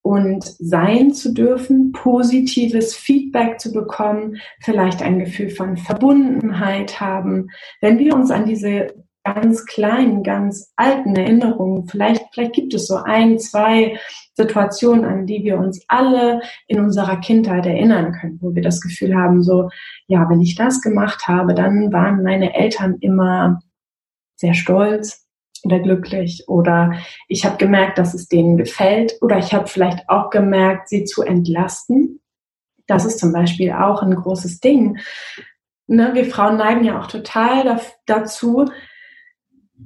und sein zu dürfen, positives Feedback zu bekommen, vielleicht ein Gefühl von Verbundenheit haben. Wenn wir uns an diese ganz kleinen, ganz alten Erinnerungen, vielleicht, vielleicht gibt es so ein, zwei Situationen, an die wir uns alle in unserer Kindheit erinnern können, wo wir das Gefühl haben, so, ja, wenn ich das gemacht habe, dann waren meine Eltern immer sehr stolz oder glücklich oder ich habe gemerkt, dass es denen gefällt oder ich habe vielleicht auch gemerkt, sie zu entlasten. Das ist zum Beispiel auch ein großes Ding. Ne, wir Frauen neigen ja auch total dazu,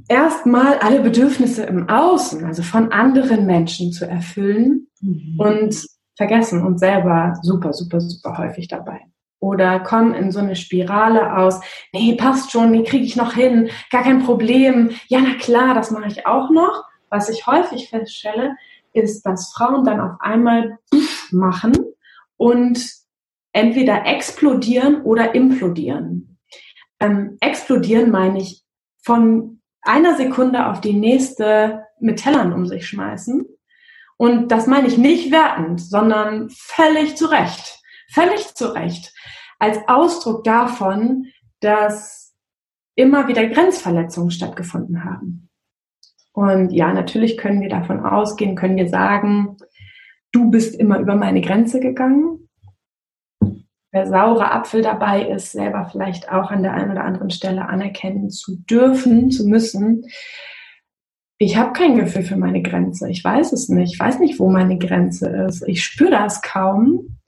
erstmal alle Bedürfnisse im Außen, also von anderen Menschen zu erfüllen mhm. und vergessen uns selber super, super, super häufig dabei oder kommen in so eine Spirale aus, nee, passt schon, die kriege ich noch hin, gar kein Problem. Ja, na klar, das mache ich auch noch. Was ich häufig feststelle, ist, dass Frauen dann auf einmal machen und entweder explodieren oder implodieren. Ähm, explodieren meine ich von einer Sekunde auf die nächste mit Tellern um sich schmeißen. Und das meine ich nicht wertend, sondern völlig zu Recht völlig zu Recht, als Ausdruck davon, dass immer wieder Grenzverletzungen stattgefunden haben. Und ja, natürlich können wir davon ausgehen, können wir sagen, du bist immer über meine Grenze gegangen. Wer saurer Apfel dabei ist, selber vielleicht auch an der einen oder anderen Stelle anerkennen zu dürfen, zu müssen. Ich habe kein Gefühl für meine Grenze. Ich weiß es nicht. Ich weiß nicht, wo meine Grenze ist. Ich spüre das kaum.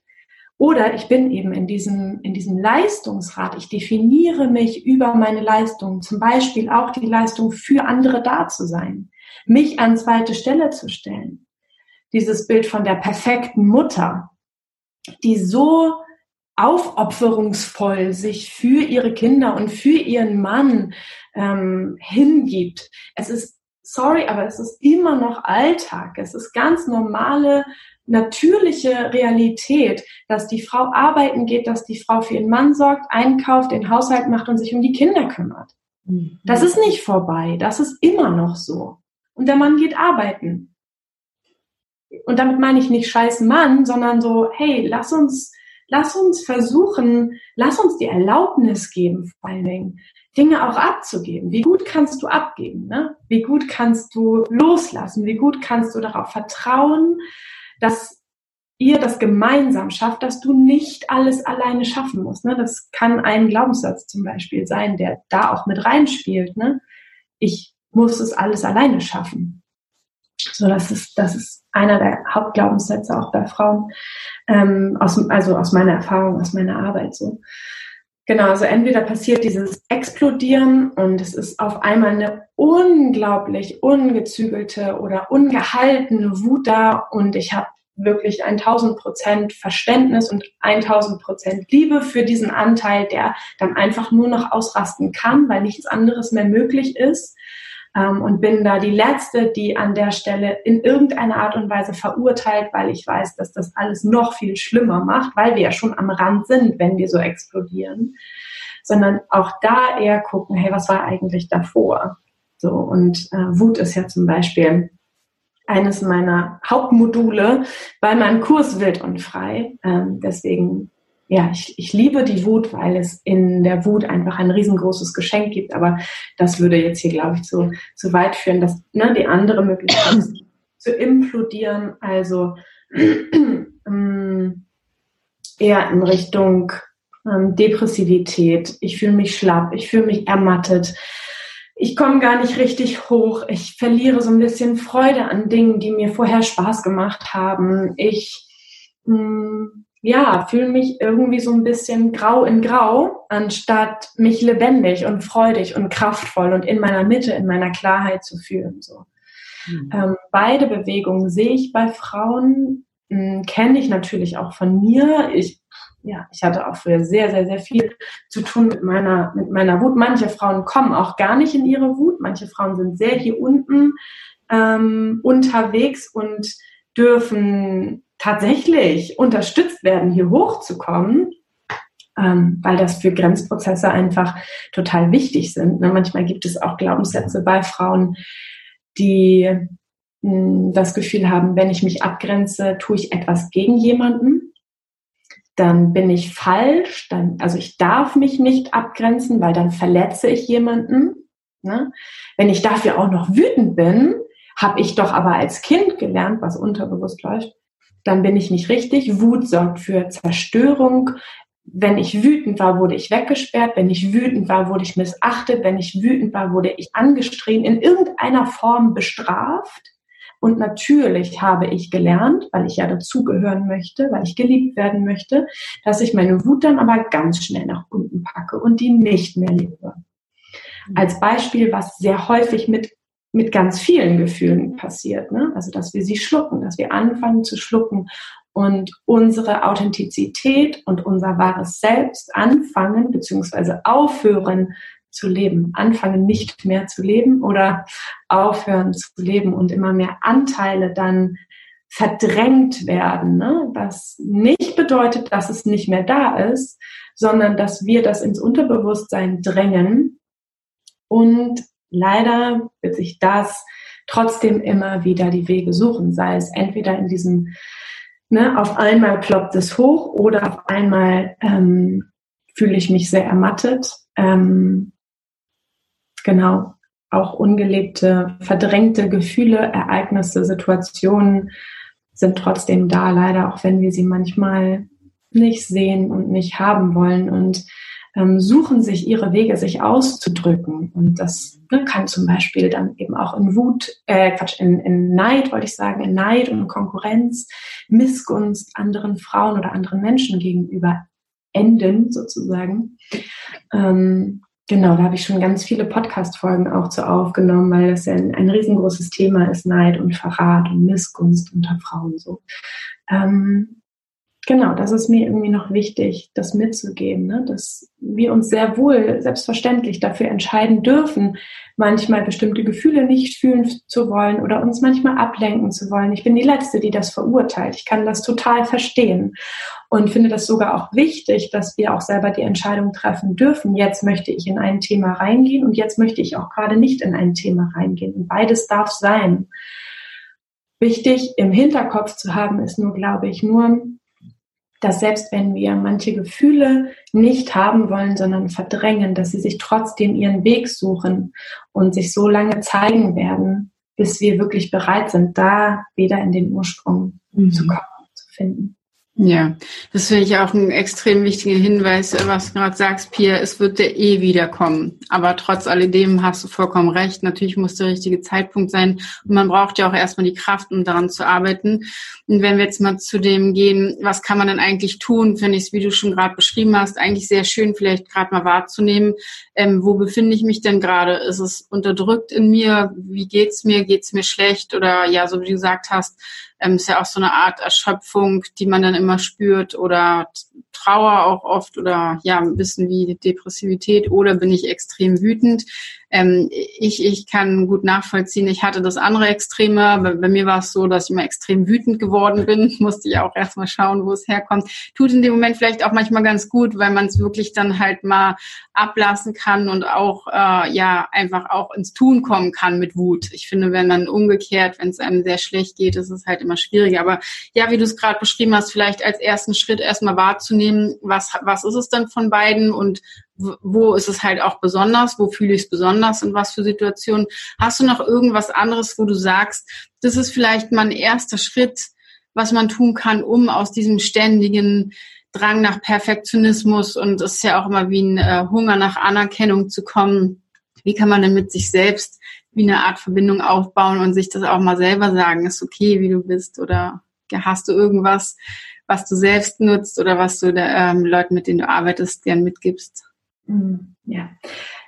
Oder ich bin eben in diesem, in diesem Leistungsrat. Ich definiere mich über meine Leistung. Zum Beispiel auch die Leistung für andere da zu sein. Mich an zweite Stelle zu stellen. Dieses Bild von der perfekten Mutter, die so aufopferungsvoll sich für ihre Kinder und für ihren Mann ähm, hingibt. Es ist, sorry, aber es ist immer noch Alltag. Es ist ganz normale natürliche Realität, dass die Frau arbeiten geht, dass die Frau für ihren Mann sorgt, einkauft, den Haushalt macht und sich um die Kinder kümmert. Mhm. Das ist nicht vorbei, das ist immer noch so. Und der Mann geht arbeiten. Und damit meine ich nicht scheiß Mann, sondern so, hey, lass uns, lass uns versuchen, lass uns die Erlaubnis geben, vor allen Dingen, Dinge auch abzugeben. Wie gut kannst du abgeben? Ne? Wie gut kannst du loslassen? Wie gut kannst du darauf vertrauen, dass ihr das gemeinsam schafft, dass du nicht alles alleine schaffen musst. Ne? Das kann ein Glaubenssatz zum Beispiel sein, der da auch mit reinspielt. Ne? Ich muss es alles alleine schaffen. So, das ist, das ist einer der Hauptglaubenssätze auch bei Frauen, ähm, aus, also aus meiner Erfahrung, aus meiner Arbeit so. Genau, also entweder passiert dieses Explodieren und es ist auf einmal eine unglaublich ungezügelte oder ungehaltene Wut da und ich habe wirklich 1000 Prozent Verständnis und 1000 Prozent Liebe für diesen Anteil, der dann einfach nur noch ausrasten kann, weil nichts anderes mehr möglich ist. Ähm, und bin da die Letzte, die an der Stelle in irgendeiner Art und Weise verurteilt, weil ich weiß, dass das alles noch viel schlimmer macht, weil wir ja schon am Rand sind, wenn wir so explodieren, sondern auch da eher gucken, hey, was war eigentlich davor? So und äh, Wut ist ja zum Beispiel eines meiner Hauptmodule bei meinem Kurs Wild und Frei. Ähm, deswegen ja, ich, ich liebe die Wut, weil es in der Wut einfach ein riesengroßes Geschenk gibt. Aber das würde jetzt hier, glaube ich, zu, zu weit führen, dass ne, die andere Möglichkeit ist, zu implodieren, also ähm, eher in Richtung ähm, Depressivität. Ich fühle mich schlapp, ich fühle mich ermattet. Ich komme gar nicht richtig hoch. Ich verliere so ein bisschen Freude an Dingen, die mir vorher Spaß gemacht haben. Ich hm, ja, fühle mich irgendwie so ein bisschen grau in grau, anstatt mich lebendig und freudig und kraftvoll und in meiner Mitte, in meiner Klarheit zu fühlen. So. Mhm. Ähm, beide Bewegungen sehe ich bei Frauen, hm, kenne ich natürlich auch von mir. Ich, ja, ich hatte auch früher sehr, sehr, sehr viel zu tun mit meiner, mit meiner Wut. Manche Frauen kommen auch gar nicht in ihre Wut. Manche Frauen sind sehr hier unten ähm, unterwegs und dürfen tatsächlich unterstützt werden, hier hochzukommen, ähm, weil das für Grenzprozesse einfach total wichtig sind. Ne? Manchmal gibt es auch Glaubenssätze bei Frauen, die mh, hm, das Gefühl haben, wenn ich mich abgrenze, tue ich etwas gegen jemanden. Dann bin ich falsch, dann, also ich darf mich nicht abgrenzen, weil dann verletze ich jemanden. Ne? Wenn ich dafür auch noch wütend bin, habe ich doch aber als Kind gelernt, was unterbewusst läuft, dann bin ich nicht richtig. Wut sorgt für Zerstörung. Wenn ich wütend war, wurde ich weggesperrt. Wenn ich wütend war, wurde ich missachtet. Wenn ich wütend war, wurde ich angestreben, in irgendeiner Form bestraft. Und natürlich habe ich gelernt, weil ich ja dazugehören möchte, weil ich geliebt werden möchte, dass ich meine Wut dann aber ganz schnell nach unten packe und die nicht mehr lebe. Als Beispiel, was sehr häufig mit mit ganz vielen Gefühlen passiert. Ne? Also, dass wir sie schlucken, dass wir anfangen zu schlucken und unsere Authentizität und unser wahres Selbst anfangen beziehungsweise aufhören zu leben, anfangen nicht mehr zu leben oder aufhören zu leben und immer mehr Anteile dann verdrängt werden, ne? was nicht bedeutet, dass es nicht mehr da ist, sondern dass wir das ins Unterbewusstsein drängen und leider wird sich das trotzdem immer wieder die Wege suchen, sei es entweder in diesem, ne, auf einmal ploppt es hoch oder auf einmal ähm, fühle ich mich sehr ermattet. Ähm, genau, auch ungelebte, verdrängte Gefühle, Ereignisse, Situationen sind trotzdem da, leider, auch wenn wir sie manchmal nicht sehen und nicht haben wollen. Und ähm, suchen sich ihre Wege, sich auszudrücken. Und das ne, kann zum Beispiel dann eben auch in Wut, äh, Quatsch, in, in Neid, wollte ich sagen, in Neid und Konkurrenz, Missgunst anderen Frauen oder anderen Menschen gegenüber enden, sozusagen. Ähm, Genau, da habe ich schon ganz viele Podcast-Folgen auch zu aufgenommen, weil das ja ein, ein, riesengroßes Thema ist, Neid und Verrat und Missgunst unter Frauen so. Ähm, Genau, das ist mir irgendwie noch wichtig, das mitzugeben, ne? dass wir uns sehr wohl selbstverständlich dafür entscheiden dürfen, manchmal bestimmte Gefühle nicht fühlen zu wollen oder uns manchmal ablenken zu wollen. Ich bin die Letzte, die das verurteilt. Ich kann das total verstehen und finde das sogar auch wichtig, dass wir auch selber die Entscheidung treffen dürfen. Jetzt möchte ich in ein Thema reingehen und jetzt möchte ich auch gerade nicht in ein Thema reingehen. Und beides darf sein. Wichtig im Hinterkopf zu haben ist nur, glaube ich, nur, dass selbst wenn wir manche Gefühle nicht haben wollen, sondern verdrängen, dass sie sich trotzdem ihren Weg suchen und sich so lange zeigen werden, bis wir wirklich bereit sind, da wieder in den Ursprung mhm. zu kommen, zu finden. Ja, das finde ich auch ein extrem wichtiger Hinweis, was du gerade sagst, Pia, es wird der eh wiederkommen. Aber trotz alledem hast du vollkommen recht. Natürlich muss der richtige Zeitpunkt sein. Und man braucht ja auch erstmal die Kraft, um daran zu arbeiten. Und wenn wir jetzt mal zu dem gehen, was kann man denn eigentlich tun, finde ich es, wie du schon gerade beschrieben hast, eigentlich sehr schön, vielleicht gerade mal wahrzunehmen, ähm, wo befinde ich mich denn gerade? Ist es unterdrückt in mir? Wie geht's mir? Geht's mir schlecht? Oder ja, so wie du gesagt hast, ähm, ist ja auch so eine Art Erschöpfung, die man dann immer spürt oder Trauer auch oft oder ja, ein bisschen wie Depressivität oder bin ich extrem wütend. Ähm, ich, ich kann gut nachvollziehen, ich hatte das andere Extreme. Bei, bei mir war es so, dass ich immer extrem wütend geworden bin. Musste ich auch erstmal schauen, wo es herkommt. Tut in dem Moment vielleicht auch manchmal ganz gut, weil man es wirklich dann halt mal ablassen kann und auch äh, ja einfach auch ins Tun kommen kann mit Wut. Ich finde, wenn dann umgekehrt, wenn es einem sehr schlecht geht, ist es halt immer schwieriger. Aber ja, wie du es gerade beschrieben hast, vielleicht als ersten Schritt erstmal wahrzunehmen, was, was ist es dann von beiden und wo ist es halt auch besonders, wo fühle ich es besonders in was für Situationen. Hast du noch irgendwas anderes, wo du sagst, das ist vielleicht mal ein erster Schritt, was man tun kann, um aus diesem ständigen Drang nach Perfektionismus und es ist ja auch immer wie ein äh, Hunger nach Anerkennung zu kommen. Wie kann man denn mit sich selbst wie eine Art Verbindung aufbauen und sich das auch mal selber sagen, ist okay, wie du bist oder hast du irgendwas, was du selbst nutzt oder was du der, ähm, Leuten, mit denen du arbeitest, gern mitgibst? Hm, ja,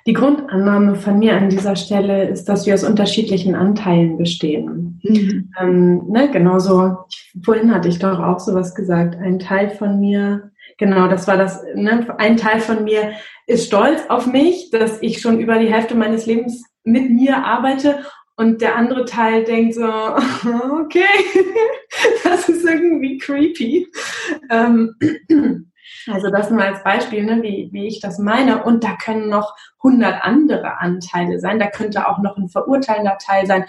die Grundannahme von mir an dieser Stelle ist, dass wir aus unterschiedlichen Anteilen bestehen. Mhm. Ähm, ne, genauso, vorhin hatte ich doch auch sowas gesagt, ein Teil von mir, genau, das war das, ne, ein Teil von mir ist stolz auf mich, dass ich schon über die Hälfte meines Lebens mit mir arbeite und der andere Teil denkt so, okay, das ist irgendwie creepy. Ähm, also das nur als Beispiel, ne, wie, wie ich das meine. Und da können noch hundert andere Anteile sein. Da könnte auch noch ein verurteilender Teil sein.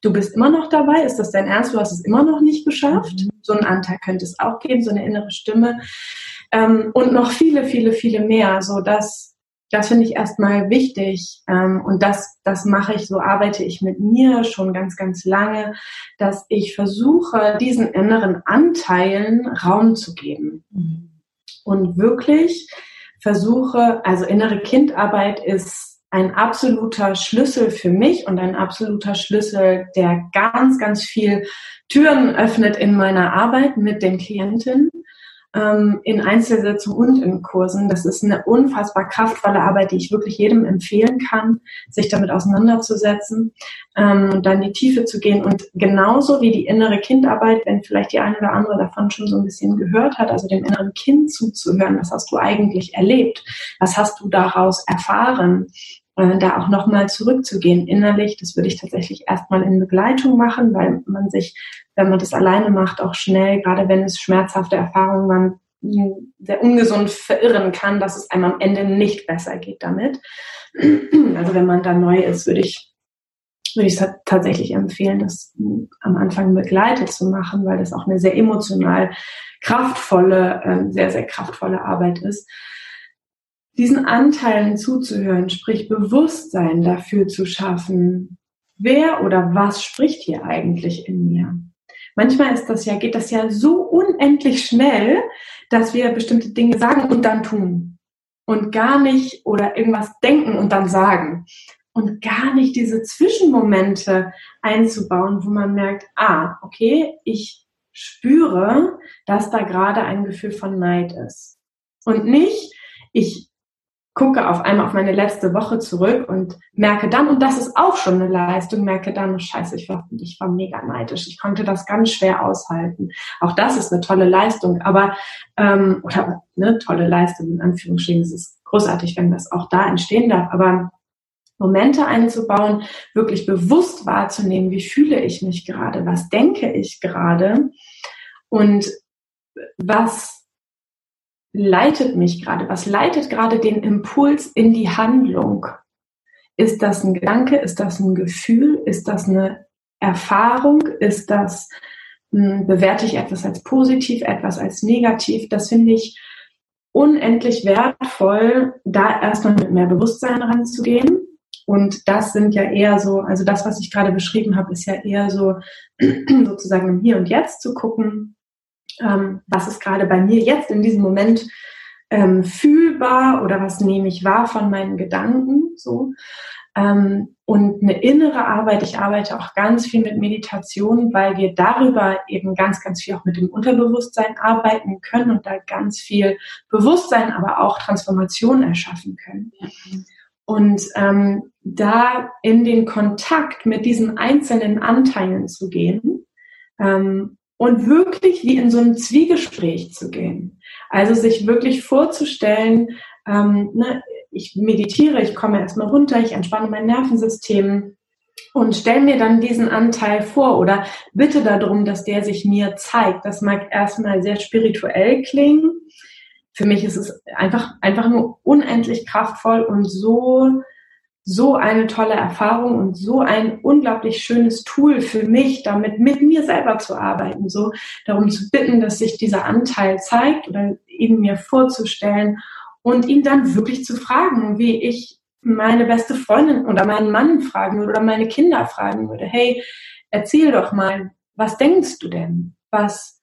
Du bist immer noch dabei. Ist das dein Ernst? Du hast es immer noch nicht geschafft. Mhm. So einen Anteil könnte es auch geben, so eine innere Stimme. Ähm, und noch viele, viele, viele mehr, so dass das finde ich erstmal wichtig ähm, und das, das mache ich, so arbeite ich mit mir schon ganz, ganz lange, dass ich versuche, diesen inneren Anteilen Raum zu geben. Mhm und wirklich versuche, also innere Kindarbeit ist ein absoluter Schlüssel für mich und ein absoluter Schlüssel, der ganz, ganz viel Türen öffnet in meiner Arbeit mit den Klientinnen ähm, in Einzelsitzungen und in Kursen. Das ist eine unfassbar kraftvolle Arbeit, die ich wirklich jedem empfehlen kann, sich damit auseinanderzusetzen ähm, und dann in die Tiefe zu gehen. Und genauso wie die innere Kindarbeit, wenn vielleicht die eine oder andere davon schon so ein bisschen gehört hat, also dem inneren Kind zuzuhören, was hast du eigentlich erlebt, was hast du daraus erfahren, äh, da auch nochmal zurückzugehen innerlich. Das würde ich tatsächlich erstmal in Begleitung machen, weil man sich wenn man das alleine macht, auch schnell, gerade wenn es schmerzhafte Erfahrungen waren, sehr ungesund verirren kann, dass es einem am Ende nicht besser geht damit. Also wenn man da neu ist, würde ich würde ich tatsächlich empfehlen, das am Anfang begleitet zu machen, weil das auch eine sehr emotional kraftvolle, ähm, sehr, sehr kraftvolle Arbeit ist. Diesen Anteilen zuzuhören, sprich Bewusstsein dafür zu schaffen, wer oder was spricht hier eigentlich in mir? manchmal ist das ja, geht das ja so unendlich schnell, dass wir bestimmte Dinge sagen und dann tun. Und gar nicht oder irgendwas denken und dann sagen. Und gar nicht diese Zwischenmomente einzubauen, wo man merkt, ah, okay, ich spüre, dass da gerade ein Gefühl von Neid ist. Und nicht, ich gucke auf einmal auf meine letzte Woche zurück und merke dann, und das ist auch schon eine Leistung, merke dann, oh scheiße, ich war, ich war mega neidisch. Ich konnte das ganz schwer aushalten. Auch das ist eine tolle Leistung, aber, ähm, oder eine tolle Leistung in Anführungsstrichen. Es ist großartig, wenn das auch da entstehen darf, aber Momente einzubauen, wirklich bewusst wahrzunehmen, wie fühle ich mich gerade, was denke ich gerade und was leitet mich gerade? Was leitet gerade den Impuls in die Handlung? Ist das ein Gedanke? Ist das ein Gefühl? Ist das eine Erfahrung? Ist das, mh, hm, bewerte ich etwas als positiv, etwas als negativ? Das finde ich unendlich wertvoll, da erstmal mit mehr Bewusstsein ranzugehen. Und das sind ja eher so, also das, was ich gerade beschrieben habe, ist ja eher so sozusagen im Hier und Jetzt zu gucken, ähm, was ist gerade bei mir jetzt in diesem Moment ähm, fühlbar oder was nehme ich wahr von meinen Gedanken so ähm, und eine innere Arbeit. Ich arbeite auch ganz viel mit Meditation, weil wir darüber eben ganz, ganz viel auch mit dem Unterbewusstsein arbeiten können und da ganz viel Bewusstsein, aber auch Transformation erschaffen können. Und ähm, da in den Kontakt mit diesen einzelnen Anteilen zu gehen ähm, und wirklich wie in so ein Zwiegespräch zu gehen. Also sich wirklich vorzustellen, ähm, ne, ich meditiere, ich komme erstmal runter, ich entspanne mein Nervensystem und stelle mir dann diesen Anteil vor oder bitte darum, dass der sich mir zeigt. Das mag erstmal sehr spirituell klingen. Für mich ist es einfach, einfach nur unendlich kraftvoll und so, so eine tolle Erfahrung und so ein unglaublich schönes Tool für mich, damit mit mir selber zu arbeiten, so darum zu bitten, dass sich dieser Anteil zeigt oder ihn mir vorzustellen und ihn dann wirklich zu fragen, wie ich meine beste Freundin oder meinen Mann fragen würde oder meine Kinder fragen würde, hey, erzähl doch mal, was denkst du denn? Was,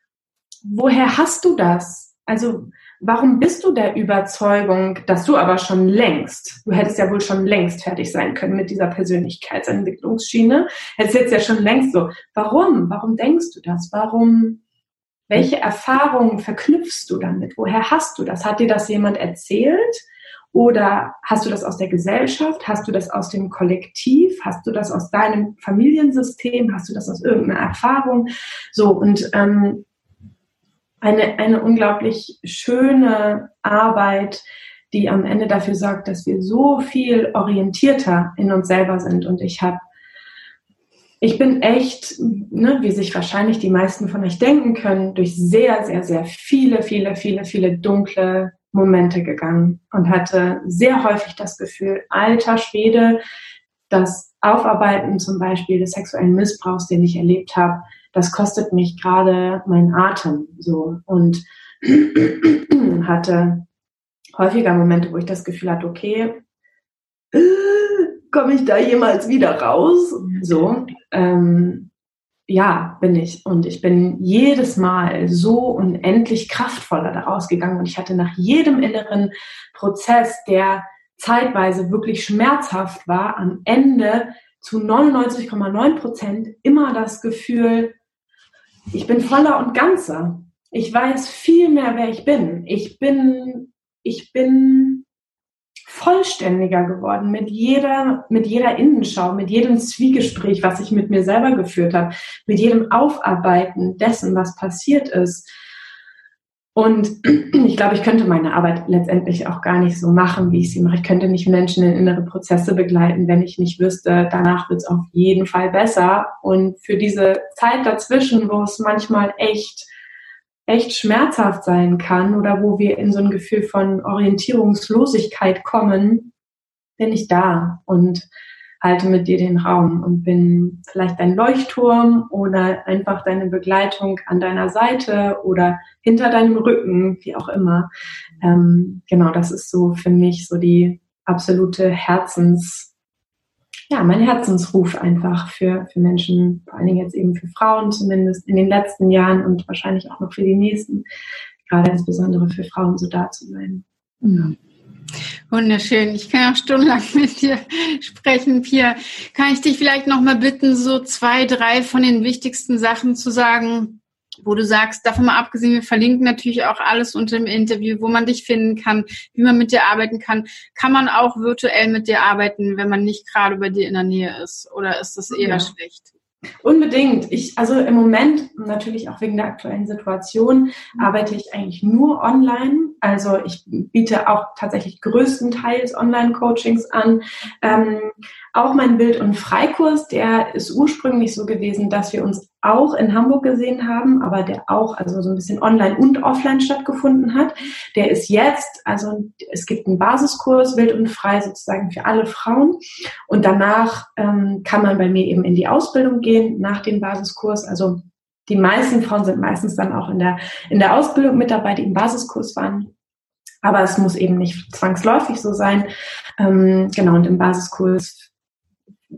woher hast du das? Also, warum bist du der Überzeugung, dass du aber schon längst, du hättest ja wohl schon längst fertig sein können mit dieser Persönlichkeitsentwicklungsschiene, hättest jetzt ja schon längst so, warum? Warum denkst du das? Warum, welche Erfahrungen verknüpfst du damit? Woher hast du das? Hat dir das jemand erzählt? Oder hast du das aus der Gesellschaft? Hast du das aus dem Kollektiv? Hast du das aus deinem Familiensystem? Hast du das aus irgendeiner Erfahrung? So, und ähm, eine, eine unglaublich schöne Arbeit, die am Ende dafür sorgt, dass wir so viel orientierter in uns selber sind. Und ich habe ich bin echt, ne, wie sich wahrscheinlich die meisten von euch denken können, durch sehr, sehr, sehr viele, viele, viele, viele dunkle Momente gegangen und hatte sehr häufig das Gefühl, alter Schwede, das Aufarbeiten zum Beispiel des sexuellen Missbrauchs, den ich erlebt habe, das kostet mich gerade meinen Atem so und hatte häufiger Momente, wo ich das Gefühl hatte, okay, äh, komme ich da jemals wieder raus? So, ähm, ja, bin ich. Und ich bin jedes Mal so unendlich kraftvoller daraus gegangen. Und ich hatte nach jedem inneren Prozess, der zeitweise wirklich schmerzhaft war, am Ende zu 99,9 Prozent immer das Gefühl, ich bin voller und ganzer. Ich weiß viel mehr, wer ich bin. Ich bin, ich bin vollständiger geworden mit jeder, mit jeder Innenschau, mit jedem Zwiegespräch, was ich mit mir selber geführt habe, mit jedem Aufarbeiten dessen, was passiert ist. Und ich glaube, ich könnte meine Arbeit letztendlich auch gar nicht so machen, wie ich sie mache. Ich könnte nicht Menschen in innere Prozesse begleiten, wenn ich nicht wüsste, danach wird es auf jeden Fall besser. Und für diese Zeit dazwischen, wo es manchmal echt echt schmerzhaft sein kann oder wo wir in so ein Gefühl von Orientierungslosigkeit kommen, bin ich da und halte mit dir den Raum und bin vielleicht dein Leuchtturm oder einfach deine Begleitung an deiner Seite oder hinter deinem Rücken, wie auch immer. Ähm, genau, das ist so für mich so die absolute Herzens, ja, mein Herzensruf einfach für, für Menschen, vor allen Dingen jetzt eben für Frauen zumindest in den letzten Jahren und wahrscheinlich auch noch für die nächsten, gerade insbesondere für Frauen so da zu sein. Ja. Wunderschön. Ich kann auch stundenlang mit dir sprechen, Pia. Kann ich dich vielleicht noch mal bitten, so zwei, drei von den wichtigsten Sachen zu sagen, wo du sagst, davon mal abgesehen, wir verlinken natürlich auch alles unter dem Interview, wo man dich finden kann, wie man mit dir arbeiten kann. Kann man auch virtuell mit dir arbeiten, wenn man nicht gerade bei dir in der Nähe ist? Oder ist das eher ja. schlecht? Unbedingt. Ich, also im Moment, natürlich auch wegen der aktuellen Situation, mhm. arbeite ich eigentlich nur online. Also ich biete auch tatsächlich größtenteils Online-Coachings an. Ähm, auch mein Bild- und Freikurs, der ist ursprünglich so gewesen, dass wir uns auch in Hamburg gesehen haben, aber der auch also so ein bisschen online und offline stattgefunden hat. Der ist jetzt, also es gibt einen Basiskurs wild und frei sozusagen für alle Frauen und danach ähm, kann man bei mir eben in die Ausbildung gehen nach dem Basiskurs. Also die meisten Frauen sind meistens dann auch in der in der Ausbildung mit dabei, die im Basiskurs waren. Aber es muss eben nicht zwangsläufig so sein. Ähm, genau, und im Basiskurs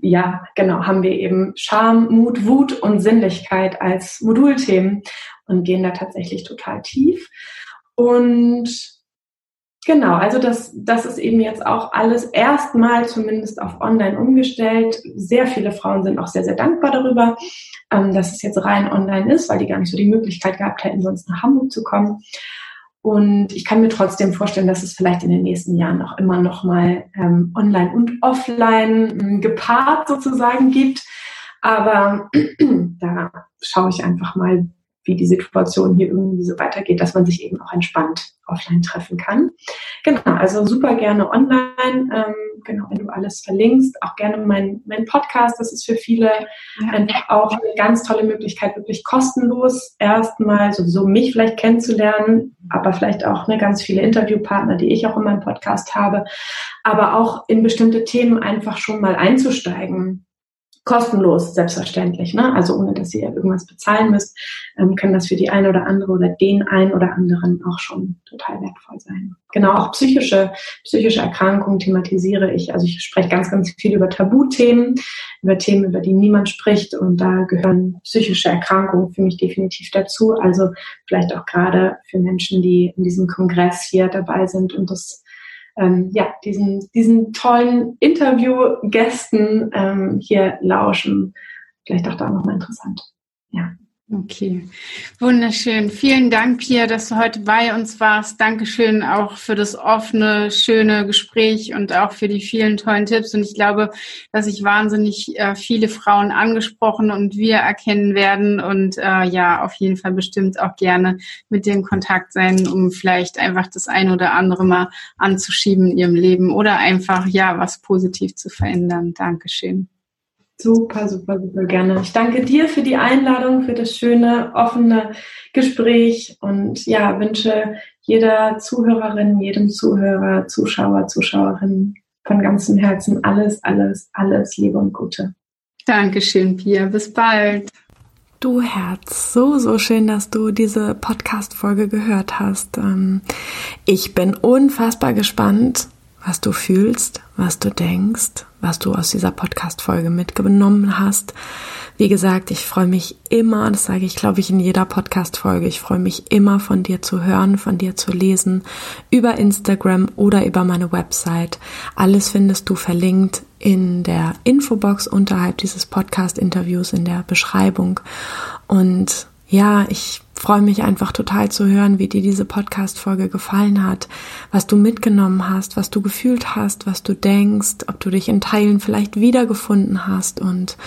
ja, genau, haben wir eben Scham, Mut, Wut und Sinnlichkeit als Modulthemen und gehen da tatsächlich total tief. Und genau, also das, das ist eben jetzt auch alles erstmal zumindest auf online umgestellt. Sehr viele Frauen sind auch sehr, sehr dankbar darüber, ähm, dass es jetzt rein online ist, weil die gar nicht so die Möglichkeit gehabt hätten, sonst nach Hamburg zu kommen. Und ich kann mir trotzdem vorstellen, dass es vielleicht in den nächsten Jahren auch immer noch mal ähm, online und offline ähm, gepaart sozusagen gibt. Aber da schaue ich einfach mal, wie die Situation hier irgendwie so weitergeht, dass man sich eben auch entspannt offline treffen kann. Genau, also super gerne online. Ähm, genau, wenn du alles verlinkst, auch gerne mein, mein Podcast. Das ist für viele einfach auch eine ganz tolle Möglichkeit, wirklich kostenlos erstmal sowieso mich vielleicht kennenzulernen, aber vielleicht auch ne, ganz viele Interviewpartner, die ich auch in meinem Podcast habe, aber auch in bestimmte Themen einfach schon mal einzusteigen kostenlos, selbstverständlich. Ne? Also ohne, dass ihr irgendwas bezahlen müsst, ähm, kann das für die eine oder andere oder den einen oder anderen auch schon total wertvoll sein. Genau, auch psychische, psychische Erkrankungen thematisiere ich. Also ich spreche ganz, ganz viel über Tabuthemen, über Themen, über die niemand spricht. Und da gehören psychische Erkrankungen für mich definitiv dazu. Also vielleicht auch gerade für Menschen, die in diesem Kongress hier dabei sind und das ähm, ja, diesen, diesen tollen Interviewgästen ähm, hier lauschen. Vielleicht auch da nochmal interessant. Ja. Okay, wunderschön. Vielen Dank, Pia, dass du heute bei uns warst. Dankeschön auch für das offene, schöne Gespräch und auch für die vielen tollen Tipps. Und ich glaube, dass sich wahnsinnig äh, viele Frauen angesprochen und wir erkennen werden und äh, ja, auf jeden Fall bestimmt auch gerne mit dir in Kontakt sein, um vielleicht einfach das eine oder andere mal anzuschieben in ihrem Leben oder einfach ja was positiv zu verändern. Dankeschön. Super, super, super gerne. Ich danke dir für die Einladung, für das schöne, offene Gespräch und ja, wünsche jeder Zuhörerin, jedem Zuhörer, Zuschauer, Zuschauerin von ganzem Herzen alles, alles, alles Liebe und Gute. Dankeschön, Pia. Bis bald. Du Herz, so, so schön, dass du diese Podcast-Folge gehört hast. Ähm, ich bin unfassbar gespannt, was du fühlst, was du denkst, was du aus dieser Podcast-Folge mitgenommen hast. Wie gesagt, ich freue mich immer, das sage ich, glaube ich, in jeder Podcast-Folge, ich freue mich immer von dir zu hören, von dir zu lesen, über Instagram oder über meine Website. Alles findest du verlinkt in der Infobox unterhalb dieses Podcast-Interviews in der Beschreibung. Und ja, ich freue mich einfach total zu hören, wie dir diese Podcast-Folge gefallen hat, was du mitgenommen hast, was du gefühlt hast, was du denkst, ob du dich in Teilen vielleicht wiedergefunden hast. Und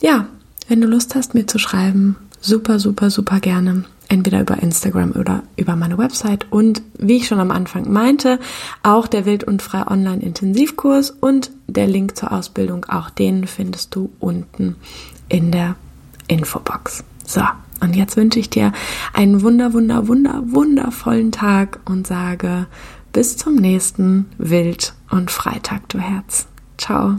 ja, wenn du Lust hast, mir zu schreiben, super, super, super gerne. Entweder über Instagram oder über meine Website. Und wie ich schon am Anfang meinte, auch der Wild und Frei Online Intensivkurs und der Link zur Ausbildung, auch den findest du unten in der Infobox. So, und jetzt wünsche ich dir einen wunder, wunder, wunder, wundervollen Tag und sage bis zum nächsten Wild und Freitag, du Herz. Ciao.